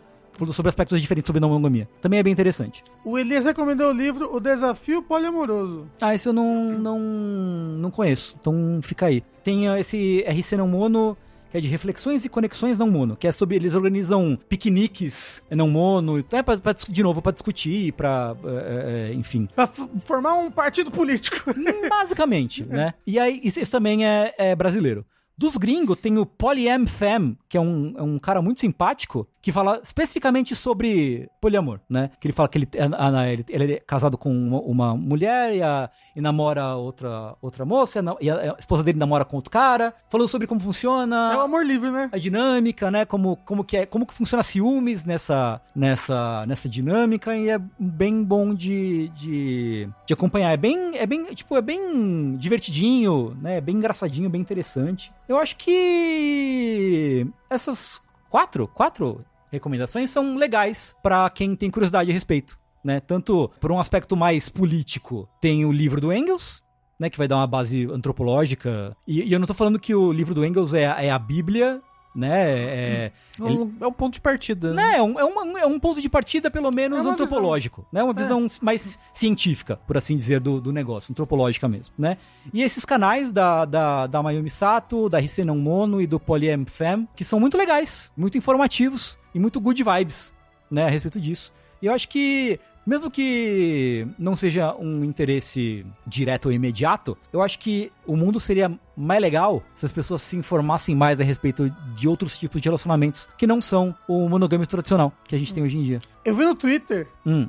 Sobre aspectos diferentes sobre não monogamia. Também é bem interessante. O Elias recomendou o livro O Desafio Poliamoroso. Ah, esse eu não, não, não conheço. Então fica aí. Tem ah, esse RC Não Mono, que é de reflexões e conexões não mono, que é sobre eles organizam piqueniques não mono, é pra, pra dis- de novo para discutir, para enfim, Pra f- formar um partido político. basicamente, [laughs] né? E aí esse, esse também é, é brasileiro. Dos gringos tem o Polyam Fam, que é um, é um cara muito simpático, que fala especificamente sobre poliamor, né? Que ele fala que ele, a- a- ele, ele é casado com uma, uma mulher e, a- e namora outra, outra moça, e a, esposa dele namora com outro cara. Falou sobre como funciona É o amor livre, né? a dinâmica, né? Como, como que é, como que funciona ciúmes nessa, nessa, nessa dinâmica e é bem bom de, de, de acompanhar. É bem, é bem, tipo, é bem divertidinho, né? Bem engraçadinho, bem interessante. Eu acho que essas quatro, quatro recomendações são legais pra quem tem curiosidade a respeito. Né? Tanto por um aspecto mais político, tem o livro do Engels, né, que vai dar uma base antropológica. E, e eu não tô falando que o livro do Engels é, é a Bíblia, né? É, É um, é um ponto de partida. né? né, é, um, é, uma- é um ponto de partida, pelo menos, É antropológico. Né? Uma visão mais científica, por assim dizer, do, do negócio, antropológica mesmo. Né? E esses canais da, da, da Mayumi Sato, da Não Mono e do Polyam Fam, que são muito legais, muito informativos e muito good vibes né, a respeito disso. E eu acho que, mesmo que não seja um interesse direto ou imediato, eu acho que o mundo seria mais legal se as pessoas se informassem mais a respeito de outros tipos de relacionamentos que não são o monogâmico tradicional que a gente tem hoje em dia. Eu vi no Twitter. Hum.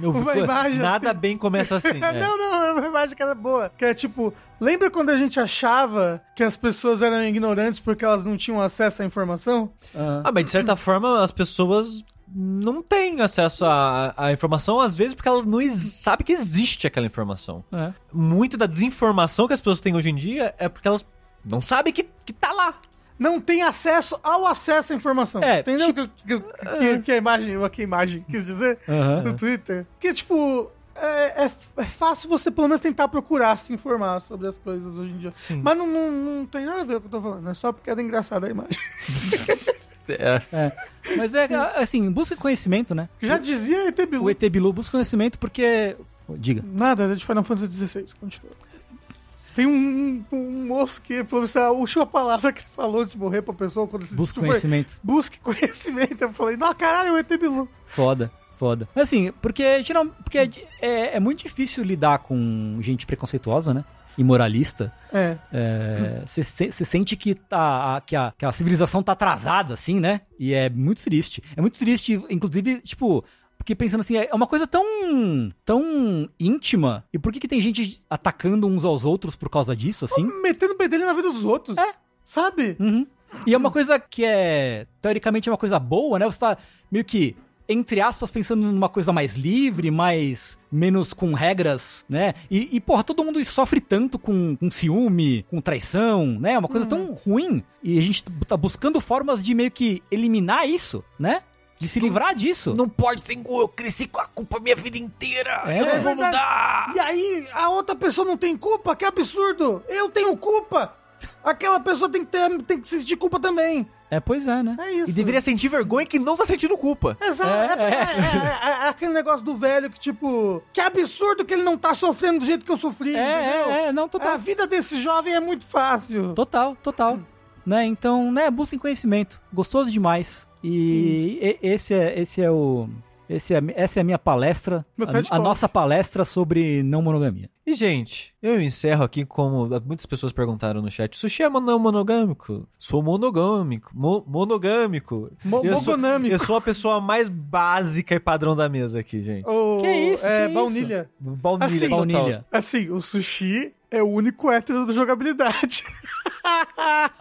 Eu [laughs] vi- Uma imagem Nada assim. bem começa assim. [laughs] é. Não, não, é uma imagem que era boa. Que é tipo, lembra quando a gente achava que as pessoas eram ignorantes porque elas não tinham acesso à informação? Ah, Ah, mas de certa forma as pessoas não têm acesso à, à informação, às vezes porque elas não sabem que existe aquela informação. é. Muito da desinformação que as pessoas têm hoje em dia é porque elas não sabem que, que tá lá. Não tem acesso ao acesso à informação. É, Entendeu o que, que, que, que a imagem, o que a imagem quis dizer Aham. no Twitter? Que, tipo, é, é, é fácil você pelo menos tentar procurar se informar sobre as coisas hoje em dia. Sim. Mas não, não, não tem nada a ver com o que eu tô falando. É só porque era engraçada a imagem. [laughs] É. É. Mas é assim, busca conhecimento, né? Já dizia ET Bilu. O ET Bilu busca conhecimento porque. Diga. Nada, era de Final Fantasy XVI. Continua. Tem um, um, um moço que, menos, a última palavra que ele falou de morrer pra pessoa quando ele se Busca desculpa foi, conhecimento. Busque conhecimento. Eu falei, não, caralho, é o ET Bilu. Foda, foda. Mas assim, porque, geral, porque é, é, é muito difícil lidar com gente preconceituosa, né? E moralista. É. Você sente que, tá, que, a, que a civilização tá atrasada, assim, né? E é muito triste. É muito triste, inclusive, tipo. Porque pensando assim, é uma coisa tão. tão íntima. E por que, que tem gente atacando uns aos outros por causa disso, assim? Metendo o bedelho na vida dos outros. É. Sabe? Uhum. E é uma coisa que é, teoricamente, é uma coisa boa, né? Você tá meio que entre aspas, pensando numa coisa mais livre, mais. menos com regras, né? E, e porra, todo mundo sofre tanto com, com ciúme, com traição, né? Uma coisa tão ruim. E a gente tá buscando formas de meio que eliminar isso, né? De se livrar disso. Não pode, Tengu, eu cresci com a culpa minha vida inteira. É. eu não É vou verdade. mudar. E aí, a outra pessoa não tem culpa? Que absurdo! Eu tenho culpa! Aquela pessoa tem que, ter, tem que sentir culpa também. É, pois é, né? É isso. E deveria sentir vergonha que não tá sentindo culpa. Exato. É, é- é- é aquele negócio do velho que, tipo, que absurdo que ele não tá sofrendo do jeito que eu sofri. É, entendeu? é, é, não, total. A vida desse jovem é muito fácil. Total, total. Né? Então, né, busquem conhecimento. Gostoso demais. E e- esse é, esse é o. Esse é, essa é a minha palestra, a, a nossa palestra sobre não monogamia. E, gente, eu encerro aqui como muitas pessoas perguntaram no chat. Sushi é não monogâmico? Sou monogâmico. Mo- monogâmico. Mo- eu sou, mogonâmico. eu sou a pessoa mais básica e padrão da mesa aqui, gente. O- Que isso, É, que baunilha. Baunilha, Assim. Baunilha. Assim, o sushi é o único hétero da jogabilidade. [laughs]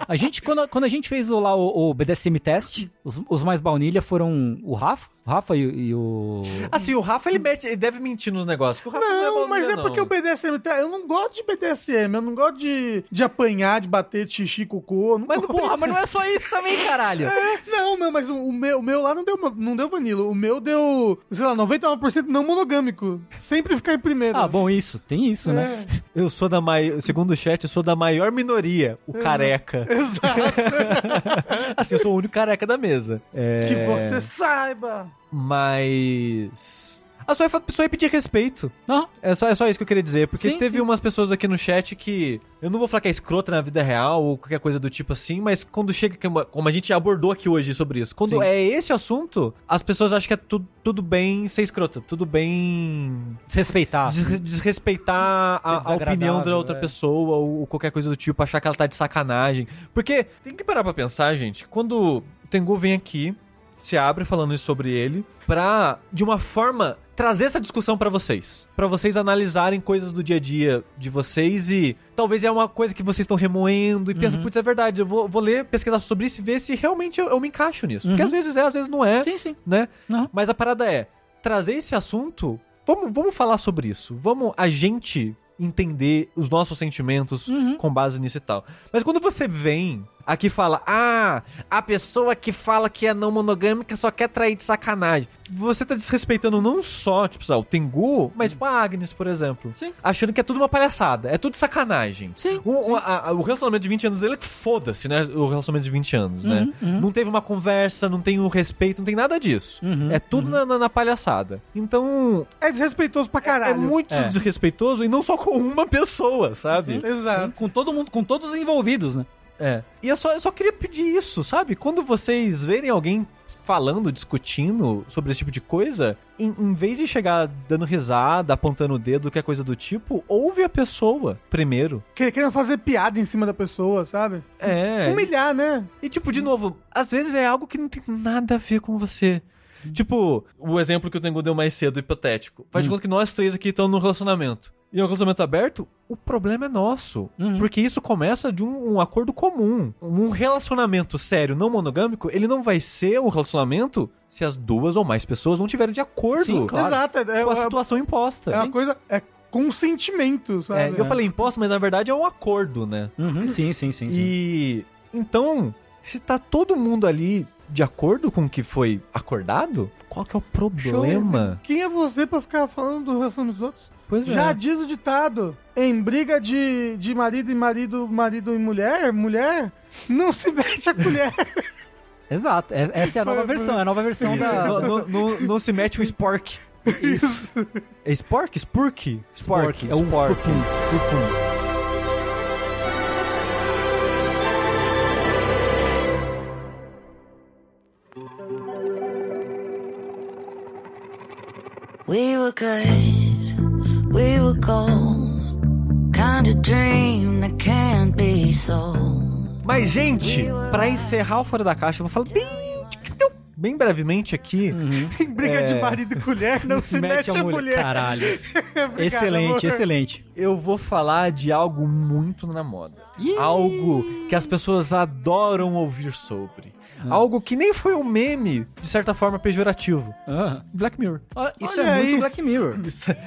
A gente, quando, quando a gente fez o, lá o, o BDSM test, os, os mais baunilha foram o Rafa, o Rafa e, e o. Assim, o Rafa, ele, mete- ele deve mentir nos negócios. que o Rafa não, é Não, baunilha, mas é não. porque o BDSM. Eu não gosto de BDSM, eu não gosto de, de apanhar, de bater de xixi cocô. Não Mas, gosto. porra, mas não é só isso também, caralho. [laughs] Não, não, mas o, o meu, o meu lá não deu, não deu vanilo. O meu deu, sei lá, 99% não monogâmico. Sempre ficar em primeiro. Ah, bom, isso. Tem isso, né? É, Eu sou da maior. Segundo o chat, eu sou da maior minoria, o careca. [laughs] exato. Assim, eu sou o único careca da mesa. É... que você saiba. Mas. Ah, só só ia pedir respeito. Não. É só, é só isso que eu queria dizer. Porque Sim, teve sim. umas pessoas aqui no chat que. Eu não vou falar que é escrota na vida real ou qualquer coisa do tipo assim, mas quando chega. Como a gente abordou aqui hoje sobre isso. Quando Sim. é esse assunto, as pessoas acham que é tu- tudo bem ser escrota. Tudo bem. Desrespeitar. des- desrespeitar a, a opinião da outra é. pessoa ou qualquer coisa do tipo, achar que ela tá de sacanagem. Porque tem que parar pra pensar, gente, quando o Tengu vem aqui, se abre falando isso sobre ele, pra, de uma forma, trazer essa discussão pra vocês. Pra vocês analisarem coisas do dia a dia de vocês e talvez é uma coisa que vocês estão remoendo e pensa, putz, é verdade, eu vou, vou ler, pesquisar sobre isso e ver se realmente eu, eu me encaixo nisso. Porque Uhum. às vezes é, às vezes não é, Sim, sim. né? Uhum. Mas a parada é trazer esse assunto. Vamos, vamos falar sobre isso. Vamos a gente entender os nossos sentimentos Uhum. com base nisso e tal. Mas quando você vem aqui fala, ah, a pessoa que fala que é não monogâmica só quer trair de sacanagem. Você tá desrespeitando não só, tipo, o Tengu, mas tipo a Agnes, por exemplo. Sim. Achando que é tudo uma palhaçada. É tudo sacanagem. Sim, O, sim. o- a- a- o relacionamento de 20 anos dele, foda-se, né? O relacionamento de 20 anos, né? Uhum, uhum. Não teve uma conversa, não tem um respeito, não tem nada disso. Uhum, é tudo na, na- na palhaçada. Então, É desrespeitoso pra caralho. é muito É. desrespeitoso e não só com uma pessoa, sabe? Exato. Com todo mundo, com todos os envolvidos, né? É. E eu só, eu só queria pedir isso, sabe? Quando vocês verem alguém falando, discutindo sobre esse tipo de coisa, em, em vez de chegar dando risada, apontando o dedo, que é coisa do tipo, ouve a pessoa primeiro. Que- Querendo fazer piada em cima da pessoa, sabe? É. Humilhar, né? E, tipo, de novo, às vezes é algo que não tem nada a ver com você. Tipo, o exemplo que o Tengu deu mais cedo, hipotético. Faz de conta que nós três aqui estamos num relacionamento. E é um relacionamento aberto, o problema é nosso. Uhum. Porque isso começa de um, um acordo comum. Um relacionamento sério, não monogâmico, ele não vai ser um relacionamento se as duas ou mais pessoas não tiverem de acordo Sim, claro. Exato. É, com a é- situação imposta. é uma coisa. É consentimento, É, sabe? eu falei imposto, mas na verdade é um acordo, né? Uhum, sim, sim, sim, sim. E então, se tá todo mundo ali de acordo com o que foi acordado, qual que é o problema? Quem é você pra ficar falando do relacionamento dos outros? Pois Já é. diz o ditado: em briga de, de marido e marido, marido e mulher, mulher, não se [laughs] mete a colher. Exato. É- Essa é a nova Foi- versão, é a nova versão da. [laughs] Não, se mete o spork. Isso. É spork? Spurk? Spork, É um spork. furpum. We were good, we were gold. Kind of dream that can't be sold. Mas, gente, pra encerrar o Fora da Caixa, eu vou falar bem, bem brevemente aqui. [laughs] em briga É. de marido e colher, não, se, mete, a mulher. Caralho. [laughs] Obrigado, excelente, amor. excelente. Eu vou falar de algo muito na moda. Algo que as pessoas adoram ouvir sobre. Algo que nem foi um meme, de certa forma, pejorativo. Ah. Black Mirror. Olha, Isso Olha é muito aí. Black Mirror. [laughs] Isso é-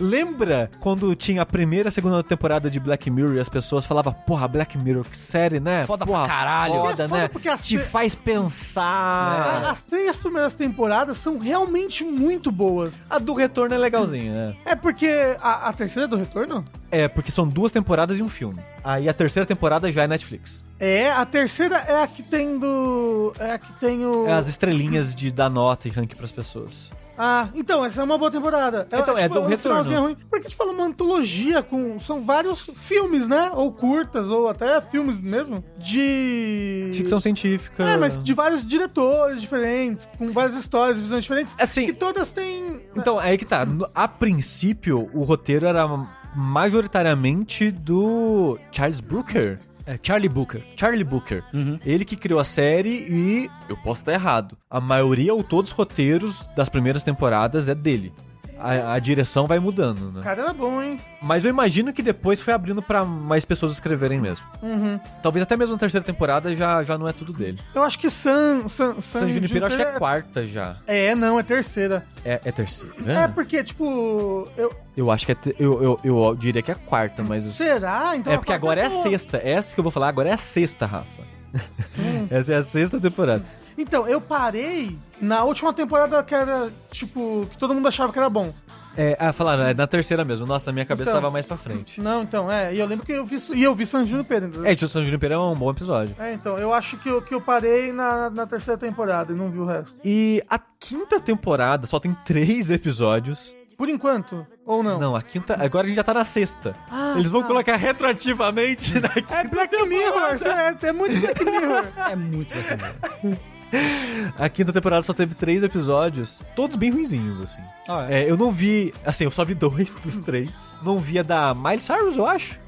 Lembra quando tinha a primeira e a segunda temporada de Black Mirror e as pessoas falavam, porra, Black Mirror, que série, né? Foda pra porra, caralho." Foda, É foda né? porque as Te te- faz pensar. As três primeiras temporadas são realmente muito boas. A do retorno é legalzinha, né? É porque a, a terceira é do retorno? É, porque são duas temporadas e um filme. Aí a terceira temporada já é Netflix. É, a terceira é a que tem do. É a que tem o. É as estrelinhas de dar nota e ranking pras pessoas. Ah, então, essa é uma boa temporada. Então, é do um retorno. ruim, porque, tipo, ela é uma antologia com. São vários filmes, né? Ou curtas, ou até filmes mesmo. De. Ficção científica. É, mas de vários diretores diferentes, com várias histórias, visões diferentes. Assim- Que todas têm. Então, é aí que tá. A princípio, o roteiro era majoritariamente do Charles Brooker. É Charlie Booker. Charlie Booker. Uhum. Ele que criou a série e eu posso estar errado. A maioria ou todos os roteiros das primeiras temporadas é dele. A, a direção vai mudando, né? Cara, era bom, hein? Mas eu imagino que depois foi abrindo pra mais pessoas escreverem mesmo. Uhum. Talvez até mesmo na terceira temporada já, já não é tudo dele. Eu acho que San. San, San Junipero acho que é quarta já. É, não, é terceira. É, é terceira? É, porque, tipo. Eu... Eu acho que é. te- Eu, eu, eu diria que é quarta, mas. Será? Então É porque agora é a sexta. Essa que eu vou falar agora é a sexta, Rafa. Hum. [laughs] Essa é a sexta temporada. Então, eu parei na última temporada que era, tipo, que todo mundo achava que era bom. É, ah, falaram, é na terceira mesmo. Nossa, minha cabeça Então. tava mais pra frente. Não, então, é. E eu lembro que eu vi. E eu vi San Junipero. entendeu? É, Tio São Junipero é um bom episódio. É, então, eu acho que eu, que eu parei na, na terceira temporada e não vi o resto. E a quinta temporada só tem três episódios. Por enquanto, ou não? Não, a quinta. Agora a gente já tá na sexta. Ah, Eles vão tá. colocar retroativamente na quinta. É Black Mirror, é, é muito Black Mirror. [laughs] É muito Black Mirror. [laughs] A quinta temporada só teve três episódios, todos bem ruinzinhos, assim. Ah, É, eu não vi, assim, eu só vi dois dos três. Não vi a da Miley Cyrus, eu acho.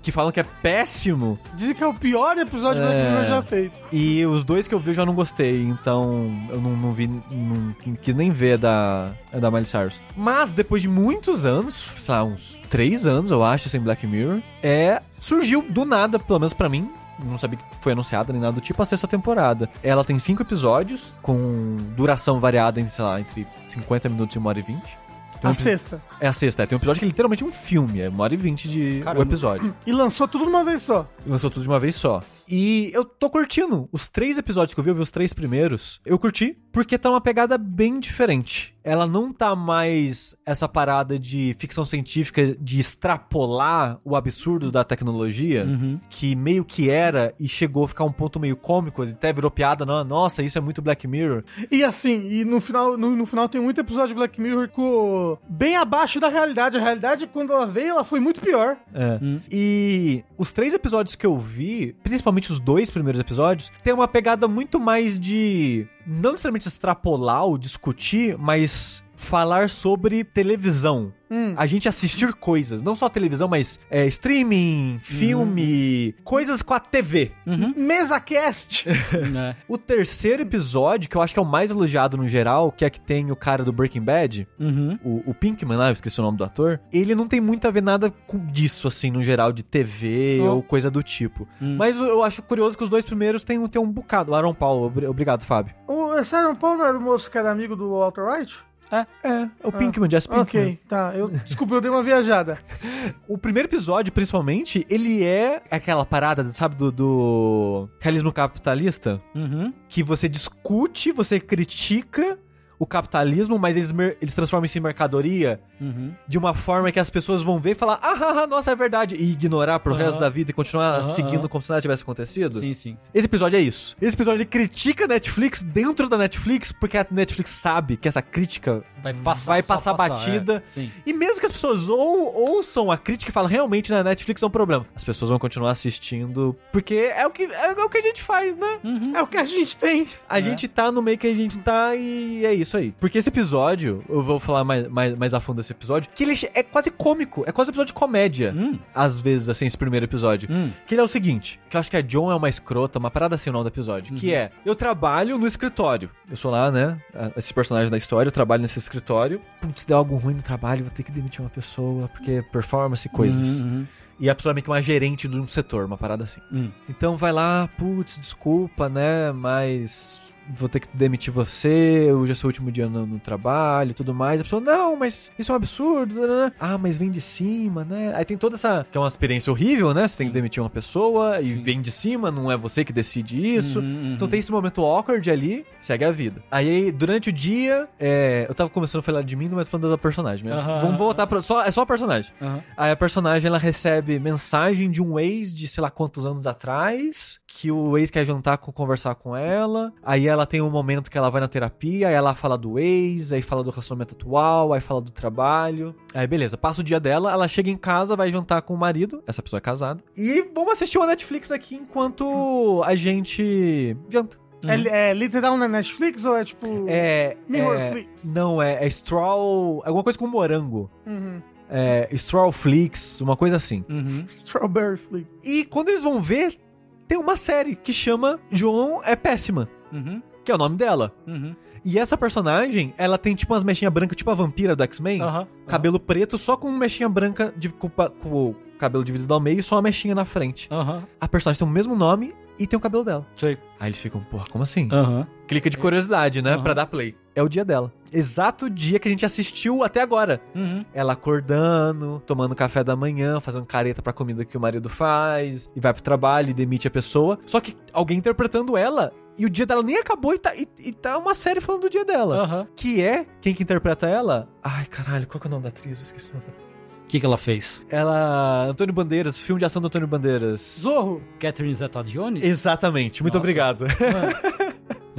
Que falam que é péssimo. Dizem que é o pior episódio de Black É. Mirror já feito. E os dois que eu vi eu já não gostei, então eu não, não vi, não quis nem ver a da, a da Miley Cyrus. Mas depois de muitos anos, sei lá, uns três anos eu acho, sem Black Mirror, é. Surgiu do nada, pelo menos pra mim. Não sabia que foi anunciada nem nada do tipo, a sexta temporada. Ela tem cinco episódios, com duração variada em, sei lá, entre 50 minutos e uma hora e 20. Tem um A epi- sexta. É a sexta, é. Tem um episódio que é literalmente um filme, é uma hora e vinte de o Caramba. episódio. E lançou tudo de uma vez só. Lançou tudo de uma vez só. E eu tô curtindo. Os três episódios que eu vi, eu vi os três primeiros. Eu curti, porque tá uma pegada bem diferente. Ela não tá mais essa parada de ficção científica de extrapolar o absurdo da tecnologia, que meio que era e chegou a ficar um ponto meio cômico, até virou piada, não, nossa, isso é muito Black Mirror. E assim, e no final, no, no final tem muito episódio de Black Mirror com bem abaixo da realidade. A realidade, quando ela veio, ela foi muito pior. É. E os três episódios que eu vi, principalmente os dois primeiros episódios, tem uma pegada muito mais de não necessariamente extrapolar ou discutir, mas falar sobre televisão. Hum. A gente assistir coisas, não só televisão, mas é, streaming, filme, coisas com a TV. Mesa Cast. [laughs] É. O terceiro episódio, que eu acho que é o mais elogiado no geral, que é que tem o cara do Breaking Bad, Uhum. o, o Pinkman lá, eu esqueci o nome do ator, ele não tem muito a ver nada com disso, assim, no geral, de TV Oh. ou coisa do tipo. Hum. Mas eu- acho curioso que os dois primeiros tem, um- tem um bocado. O Aaron Paul, obri- obrigado, Fábio. o esse Aaron Paul não era o moço que era amigo do Walter White? É, é o Pinkman, Jess Pinkman. Ok, tá. Eu, desculpa, eu dei uma viajada. [laughs] O primeiro episódio, principalmente, ele é aquela parada, sabe, do, do realismo capitalista, Uhum. que você discute, você critica o capitalismo, mas eles, eles transformam isso em mercadoria Uhum. de uma forma que as pessoas vão ver e falar, ah, ah, ah, nossa, é verdade, e ignorar pro Aham. resto da vida e continuar Aham, seguindo como se nada tivesse acontecido. Sim, sim. Esse episódio é isso. Esse episódio ele critica a Netflix dentro da Netflix, porque a Netflix sabe que essa crítica Vai passar, vai só passar batida. é. Sim. E mesmo que as pessoas ou, ouçam a crítica e falem realmente na Netflix é um problema, as pessoas vão continuar assistindo, porque é o que, é o que a gente faz, né? É o que a gente tem. A gente tá no meio que a gente tá e é isso aí. Porque esse episódio, eu vou falar mais, mais, mais a fundo desse episódio, que ele é quase cômico, é quase um episódio de comédia. Hum. Às vezes, assim, esse primeiro episódio. Hum. Que ele é o seguinte, que eu acho que a John é uma escrota, uma parada assim o nome do episódio, que é, eu trabalho no escritório. Eu sou lá, né, esse personagem da história, eu trabalho nesse escritório. Putz, deu algo ruim no trabalho, vou ter que demitir uma pessoa, porque performance e coisas. Uhum, uhum. E a pessoa é meio que uma gerente de um setor, uma parada assim. Hum. Então vai lá, putz, desculpa, né? Mas vou ter que demitir você, hoje é seu último dia no, no trabalho e tudo mais. A pessoa, não, mas isso é um absurdo. né? Ah, mas vem de cima, né? Aí tem toda essa. que é uma experiência horrível, né? Você tem que demitir uma pessoa e vem de cima, não é você que decide isso. Uhum, Então uhum. tem esse momento awkward ali, segue a vida. Aí, durante o dia, é, eu tava começando a falar de mim, mas falando da personagem. Né? Aham. Vamos voltar pra. Só, é só a personagem. Aí a personagem ela recebe mensagem de um ex de sei lá quantos anos atrás, que o ex quer jantar com conversar com ela. Aí ela tem um momento que ela vai na terapia, aí ela fala do ex, aí fala do relacionamento atual, aí fala do trabalho. Aí beleza, passa o dia dela, ela chega em casa, vai jantar com o marido, essa pessoa é casada. E vamos assistir uma Netflix aqui enquanto a gente janta. É, é literal na Netflix ou é tipo. É. Mirrorflix? é não, é, é Straw. Alguma coisa com morango. Uhum. É Strawflix, uma coisa assim. Uhum. [laughs] Strawberry Flix. E quando eles vão ver, tem uma série que chama João é Péssima, Uhum. que é o nome dela. Uhum. E essa personagem, ela tem tipo umas mechinhas brancas, tipo a vampira do X-Men. Aham. Cabelo preto, só com mechinha branca de, com, com o cabelo dividido ao meio e só uma mechinha na frente. Aham. A personagem tem o mesmo nome e tem o cabelo dela. Sei. Aí eles ficam, porra, como assim? Aham. Clica de curiosidade, né? Aham. Pra dar play. É o dia dela. Exato dia que a gente assistiu até agora. Uhum. Ela acordando, tomando café da manhã, fazendo careta pra comida que o marido faz, e vai pro trabalho e demite a pessoa. Só que alguém interpretando ela, e o dia dela nem acabou e tá, e, e tá uma série falando do dia dela. Aham. Que é, quem que interpreta ela? Ai, caralho, qual que é o nome da atriz? Eu esqueci o nome da atriz. O que, que ela fez? Ela. Antônio Bandeiras, filme de ação do Antônio Bandeiras. Zorro. Catherine Zeta-Jones? Exatamente, muito Nossa. obrigado.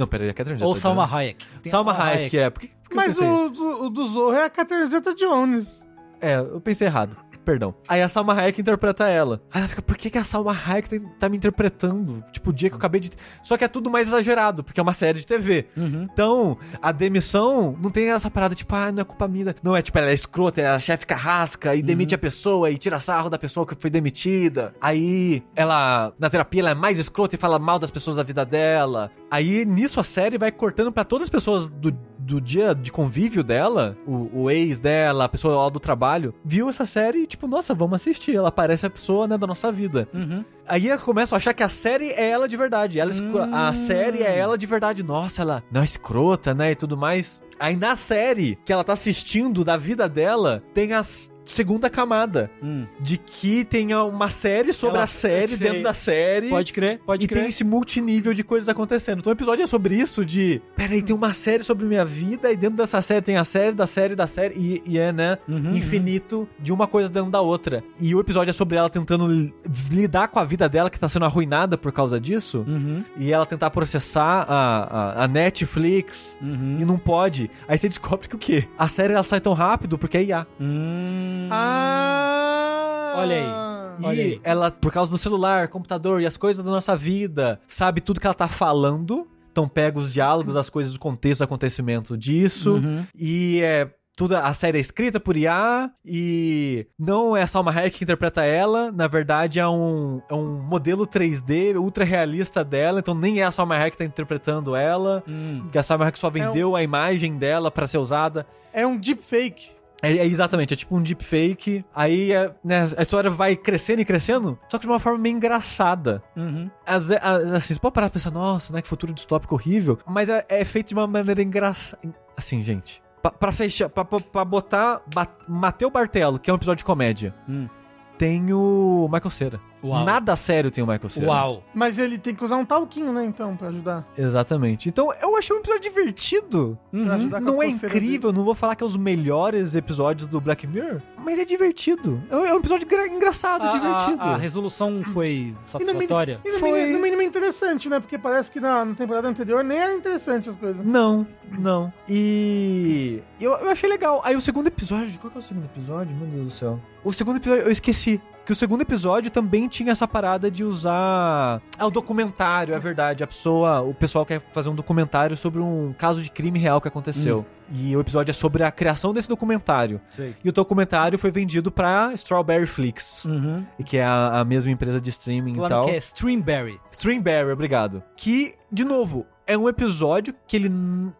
Não, peraí, a Catherine Ou Zeta-Jones. Salma Hayek? Tem Salma a Hayek, é. Por que, por que Mas o do, o do Zorro é a Catherine Zeta-Jones. É, eu pensei errado. Perdão. Aí a Salma Hayek interpreta ela. Aí ela fica, por que, que a Salma Hayek tá, tá me interpretando? Tipo, o dia que eu acabei de. Só que é tudo mais exagerado, porque é uma série de TV. Uhum. Então, a demissão não tem essa parada, tipo, ah, não é culpa minha. Não, é tipo, ela é escrota, ela é a chefe carrasca e demite a pessoa e tira sarro da pessoa que foi demitida. Aí, ela, na terapia, ela é mais escrota e fala mal das pessoas da vida dela. Aí, nisso, a série vai cortando pra todas as pessoas do, do dia de convívio dela, o, o ex dela, a pessoa lá do trabalho, viu essa série e, tipo, nossa, vamos assistir. Ela parece a pessoa, né, da nossa vida. Uhum. Aí ela começa a achar que a série é ela de verdade. Ela esco- A série é ela de verdade. Nossa, ela não é escrota, né? E tudo mais. Aí na série que ela tá assistindo da vida dela, tem a s- segunda camada. Hum. De que tem uma série sobre Ela- a série dentro da série. Pode crer, pode e crer. tem esse multinível de coisas acontecendo. Então o episódio é sobre isso, de... Peraí, tem uma série sobre minha vida, e dentro dessa série tem a série da série da série, e, e é, né, Uhum, infinito de uma coisa dentro da outra. E o episódio é sobre ela tentando li- lidar com a vida dela, que tá sendo arruinada por causa disso, Uhum. e ela tentar processar a, a, a Netflix, Uhum. e não pode. Aí você descobre que o quê? A série ela sai tão rápido porque é IA. Hum. Ah! Olha aí. E Olha aí. ela, por causa do celular, computador e as coisas da nossa vida, sabe tudo que ela tá falando. Então pega os diálogos, as coisas do contexto do acontecimento disso. Uhum. E é. Tudo, a série é escrita por IA e não é a Salma Hayek que interpreta ela, na verdade é um, é um modelo 3D ultra realista dela, então nem é a Salma Hayek que tá interpretando ela, Hum. porque a Salma Hayek só vendeu a imagem dela pra ser usada. É um deepfake. É, é exatamente, é tipo um deepfake. Aí é, né, a história vai crescendo e crescendo, só que de uma forma meio engraçada. Uhum. Às ve- a- assim, você pode parar e pensar, nossa, né, que futuro distópico horrível. Mas é, é feito de uma maneira engraçada. Assim, gente. Pra, pra fechar, pra, pra- pra botar. Ba Mateu Bartelo, que é um episódio de comédia. Hum. Tem o Michael Cera. Uau. Nada sério tem o Michael Cera. Uau. Mas ele tem que usar um talquinho, né, então, pra ajudar. Exatamente. Então eu achei um episódio divertido. Pra ajudar com a Não é incrível, não vou falar que é os melhores episódios do Black Mirror, mas é divertido. É um é episódio gra- engraçado, A, divertido. a- a resolução foi satisfatória? E no, Foi. mínimo, no mínimo interessante, né? Porque parece que na, na temporada anterior nem era interessante as coisas. Não, não. E eu, eu achei legal. Aí o segundo episódio, qual que é o segundo episódio? Meu Deus do céu. O segundo episódio, eu esqueci. Que o segundo episódio também tinha essa parada de usar. Ah, o documentário, é verdade. A pessoa, o pessoal quer fazer um documentário sobre um caso de crime real que aconteceu. E o episódio é sobre a criação desse documentário. Sei. E o documentário foi vendido pra Strawberry Flix, Uhum. e que é a, a mesma empresa de streaming e tal. que é Streamberry. Streamberry, obrigado. Que, de novo, é um episódio que ele.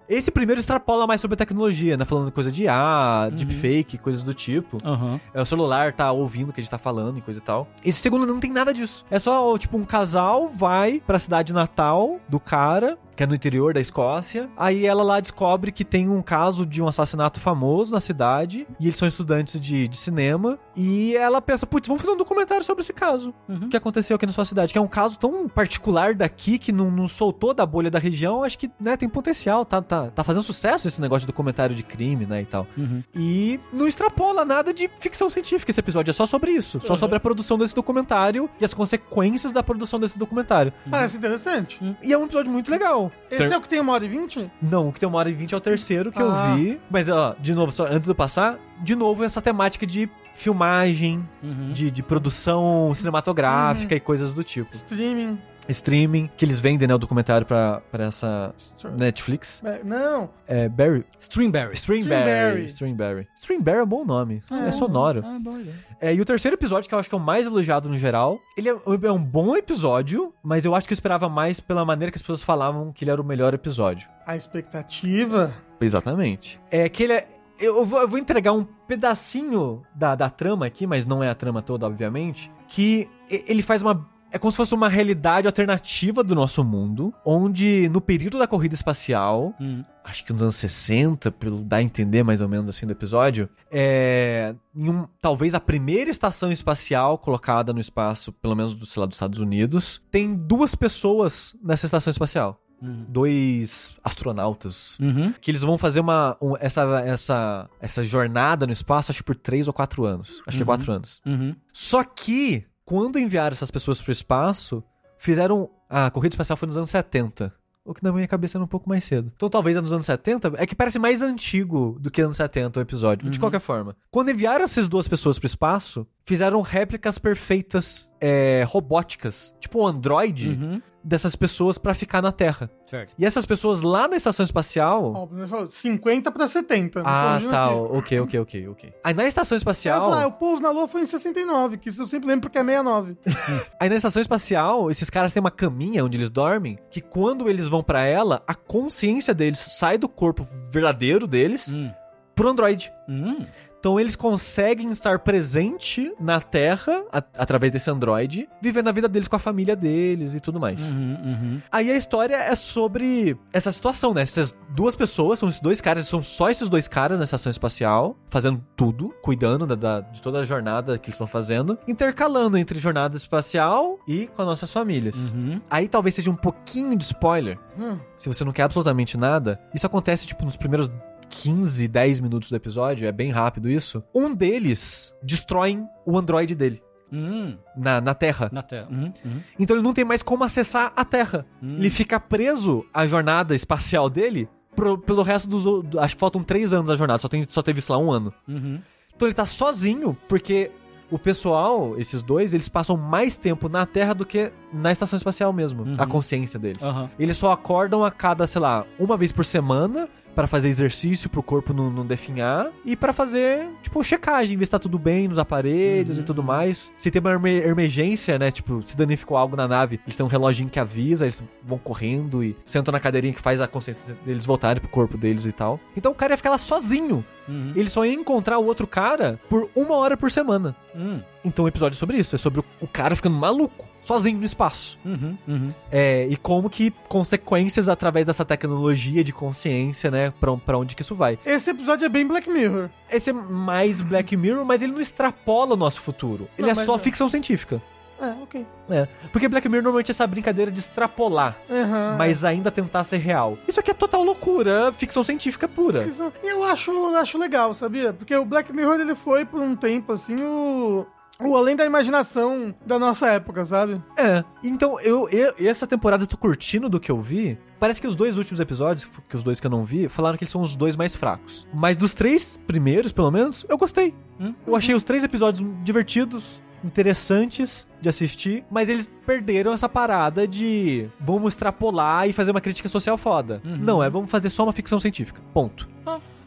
Esse primeiro extrapola mais sobre a tecnologia, né? Falando coisa de IA, deepfake, coisas do tipo. Aham. É, o celular tá ouvindo o que a gente tá falando e coisa e tal. Esse segundo não tem nada disso. É só, tipo, um casal vai pra cidade natal do cara, que é no interior da Escócia. Aí ela lá descobre que tem um caso de um assassinato famoso na cidade. E eles são estudantes de, de cinema. E ela pensa, putz, vamos fazer um documentário sobre esse caso. Uhum. que aconteceu aqui na sua cidade, que é um caso tão particular daqui que não, não soltou da bolha da região, acho que né, tem potencial, tá, tá, tá fazendo sucesso esse negócio de documentário de crime, né, e tal. Uhum. E não extrapola nada de ficção científica esse episódio, é só sobre isso, só sobre a produção desse documentário e as consequências da produção desse documentário. Parece interessante. E é um episódio muito legal. Esse Ter- é o que tem uma hora e vinte? Não, o que tem uma hora e vinte é o terceiro que Ah. eu vi. Mas, ó, de novo, só antes de eu passar, de novo essa temática de filmagem, Uhum. de, de produção cinematográfica e coisas do tipo. Streaming. Streaming, que eles vendem, né, o documentário pra, pra essa Netflix. É, Não. É Barry... Streamberry. Streamberry. Streamberry. Streamberry é um bom nome. É, sonoro. Ah, bom. É, e o terceiro episódio, que eu acho que é o mais elogiado no geral, ele é, é um bom episódio, mas eu acho que eu esperava mais pela maneira que as pessoas falavam que ele era o melhor episódio. A expectativa. Exatamente. É que ele é. Eu vou, eu vou entregar um pedacinho da, da trama aqui, mas não é a trama toda, obviamente. Que ele faz uma. É como se fosse uma realidade alternativa do nosso mundo, onde no período da corrida espacial, Hum. acho que nos anos 60, pelo dar a entender mais ou menos assim do episódio, é. Em um, talvez a primeira estação espacial colocada no espaço, pelo menos do, sei lá, dos Estados Unidos, tem duas pessoas nessa estação espacial. Uhum. Dois astronautas Uhum. que eles vão fazer uma um- essa, essa, essa jornada no espaço, acho que por três ou quatro anos. Acho que é Uhum. quatro anos. Uhum. Só que, quando enviaram essas pessoas pro espaço, fizeram. A corrida espacial foi nos anos 70. O que na minha cabeça era um pouco mais cedo. Então talvez é nos anos 70. É que parece mais antigo do que anos 70 o episódio. De Uhum. qualquer forma. Quando enviaram essas duas pessoas pro espaço, fizeram réplicas perfeitas, é, robóticas. Tipo um androide Uhum. dessas pessoas pra ficar na Terra. Certo. E essas pessoas lá na estação espacial. Ó, o primeiro falou 50 pra 70. Ah, tá. aqui. Ok, ok, ok, ok. Aí na estação espacial. falou, ah, o pouso na Lua foi em 69, que eu sempre lembro porque é 69. [laughs] Aí na estação espacial, esses caras têm uma caminha onde eles dormem, que quando eles vão pra ela, a consciência deles sai do corpo verdadeiro deles Hum. pro androide. Hum. Então eles conseguem estar presente na Terra a- através desse androide, vivendo a vida deles com a família deles e tudo mais. Uhum. Uhum. Aí a história é sobre essa situação, né? Essas duas pessoas, são esses dois caras, são só esses dois caras na estação espacial, fazendo tudo, cuidando da, da- de toda a jornada que eles estão fazendo, intercalando entre jornada espacial e com as nossas famílias. Uhum. Aí talvez seja um pouquinho de spoiler, Hum. se você não quer absolutamente nada. Isso acontece, tipo, nos primeiros 15, 10 minutos do episódio, é bem rápido isso. Um deles destrói o androide dele. Hum. Na, na Terra. Na tela. Uhum. Uhum. Então ele não tem mais como acessar a Terra. Hum. Ele fica preso à jornada espacial dele pro- pelo resto dos. Acho que faltam três anos da jornada, só, tem, só teve isso lá um ano. Uhum. Então ele tá sozinho, porque o pessoal, esses dois, eles passam mais tempo na Terra do que na estação espacial mesmo. Uhum. A consciência deles. Aham. Eles só acordam a cada, sei lá, uma vez por semana pra fazer exercício pro corpo não, não definhar e pra fazer, tipo, checagem, ver se tá tudo bem nos aparelhos Uhum. e tudo mais. Se tem uma emer- emergência, né, tipo, se danificou algo na nave, eles têm um reloginho que avisa, eles vão correndo e sentam na cadeirinha que faz a consciência deles voltarem pro corpo deles e tal. Então o cara ia ficar lá sozinho. Uhum. Ele só ia encontrar o outro cara por uma hora por semana. Hum. Então o episódio é sobre isso, é sobre o cara ficando maluco, sozinho no espaço. Uhum. Uhum. É, e como que consequências através dessa tecnologia de consciência, né, pra, pra onde que isso vai. Esse episódio é bem Black Mirror. Esse é mais Black Mirror, mas ele não extrapola o nosso futuro. Ele Não, é só é. ficção científica. É, ok. É. Porque Black Mirror normalmente é essa brincadeira de extrapolar, Aham. mas ainda tentar ser real. Isso aqui é total loucura, ficção científica pura. Eu acho, acho legal, sabia? Porque o Black Mirror, ele foi por um tempo, assim, o... O além da imaginação da nossa época, sabe? É. Então, eu, eu essa temporada eu tô curtindo do que eu vi. Parece que os dois últimos episódios, que os dois que eu não vi, falaram que eles são os dois mais fracos. Mas dos três primeiros, pelo menos, eu gostei. Hum? Eu achei os três episódios divertidos, interessantes de assistir, mas eles perderam essa parada de vamos extrapolar e fazer uma crítica social foda. Uhum. Não, é vamos fazer só uma ficção científica. Ponto.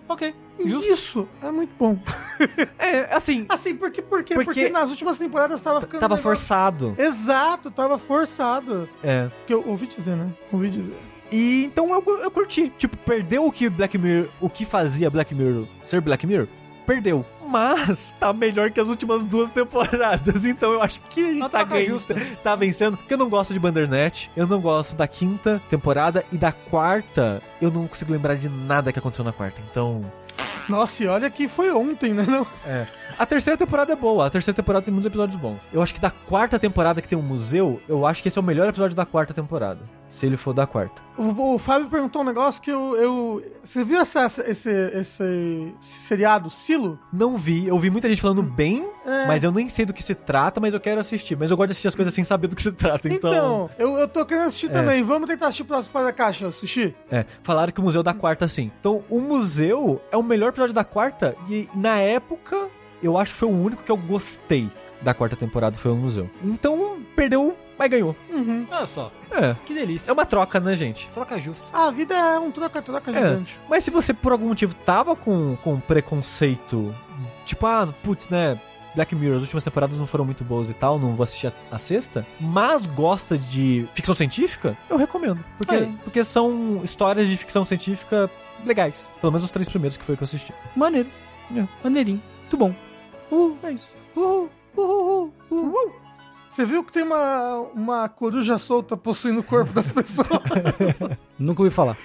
Ok. Justo. isso é muito bom. [laughs] É, assim, Assim, porque, por quê? Porque- Porque, nas últimas temporadas tava ficando. tava negócio- forçado. Exato, tava forçado. É. Que eu ouvi dizer, né? Ouvi dizer. E então eu, eu curti. Tipo, perdeu o que Black Mirror. O que fazia Black Mirror ser Black Mirror? Perdeu. Mas tá melhor que as últimas duas temporadas. [laughs] Então eu acho que a gente tá ganhando. Tá vencendo. Porque eu não gosto de Bandersnatch. Eu não gosto da quinta temporada. E da quarta, eu não consigo lembrar de nada que aconteceu na quarta. Então. Nossa, e olha que foi ontem, né? Não? A terceira temporada é boa. A terceira temporada tem muitos episódios bons. Eu acho que da quarta temporada que tem um museu, eu acho que esse é o melhor episódio da quarta temporada. Se ele for da quarta. O, o Fábio perguntou um negócio que eu. eu você viu essa, esse, esse, esse seriado, Silo? Não vi, eu vi muita gente falando bem, É. mas eu nem sei do que se trata, mas eu quero assistir. Mas eu gosto de assistir as coisas sem saber do que se trata, então. Então, eu, eu tô querendo assistir É. também. Vamos tentar assistir o próximo Fora da Caixa, assistir? É, falaram que o museu da quarta, sim. Então, o museu é o melhor episódio da quarta, e na época, eu acho que foi o único que eu gostei da quarta temporada, foi o museu. Então, perdeu, mas ganhou. Uhum. Olha só, É. que delícia. É uma troca, né, gente? Troca justa. A vida é um troca-troca É. gigante. Mas se você, por algum motivo, tava com, com preconceito, tipo, ah, putz, né? Black Mirror, as últimas temporadas não foram muito boas e tal, não vou assistir a, a sexta, mas gosta de ficção científica, eu recomendo. Porque, Aí. porque são histórias de ficção científica legais. Pelo menos os três primeiros que foi que eu assisti. Maneiro. É. Maneirinho. Muito bom. Uh, é isso. Uhul, uhul, uhul, uhul. Você viu que tem uma, uma coruja solta possuindo o corpo das pessoas? [laughs] Nunca ouvi falar.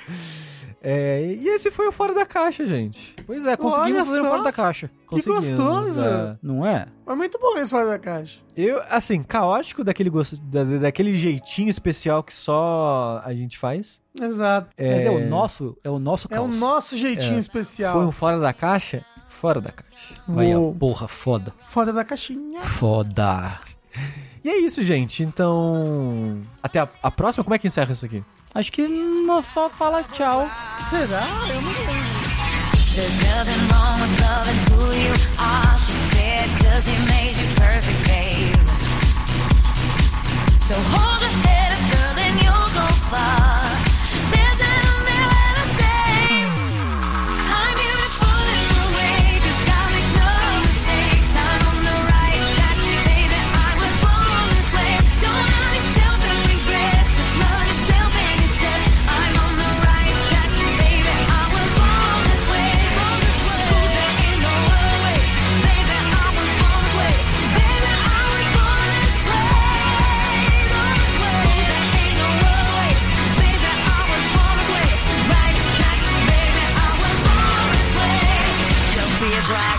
É, e esse foi o Fora da Caixa, gente. Pois é, conseguimos Olha fazer só. fora da caixa. Conseguimos, gostoso. é. Não é? é muito bom esse Fora da Caixa. Eu, assim, caótico daquele, gosto, da- daquele jeitinho especial que só a gente faz. Exato. Mas é o nosso, é o nosso É o caos. nosso jeitinho É. especial. Foi um fora da caixa? Fora da caixa. Vai, ó, porra, foda. Fora da caixinha. Foda. E é isso, gente. Então. Até a, a próxima, como é que encerra isso aqui? Acho que não só fala tchau. Será? Eu não sei. There's nothing wrong with loving who you are, she said, cause he made you perfect, babe. So hold your head up, girl, and you'll go far.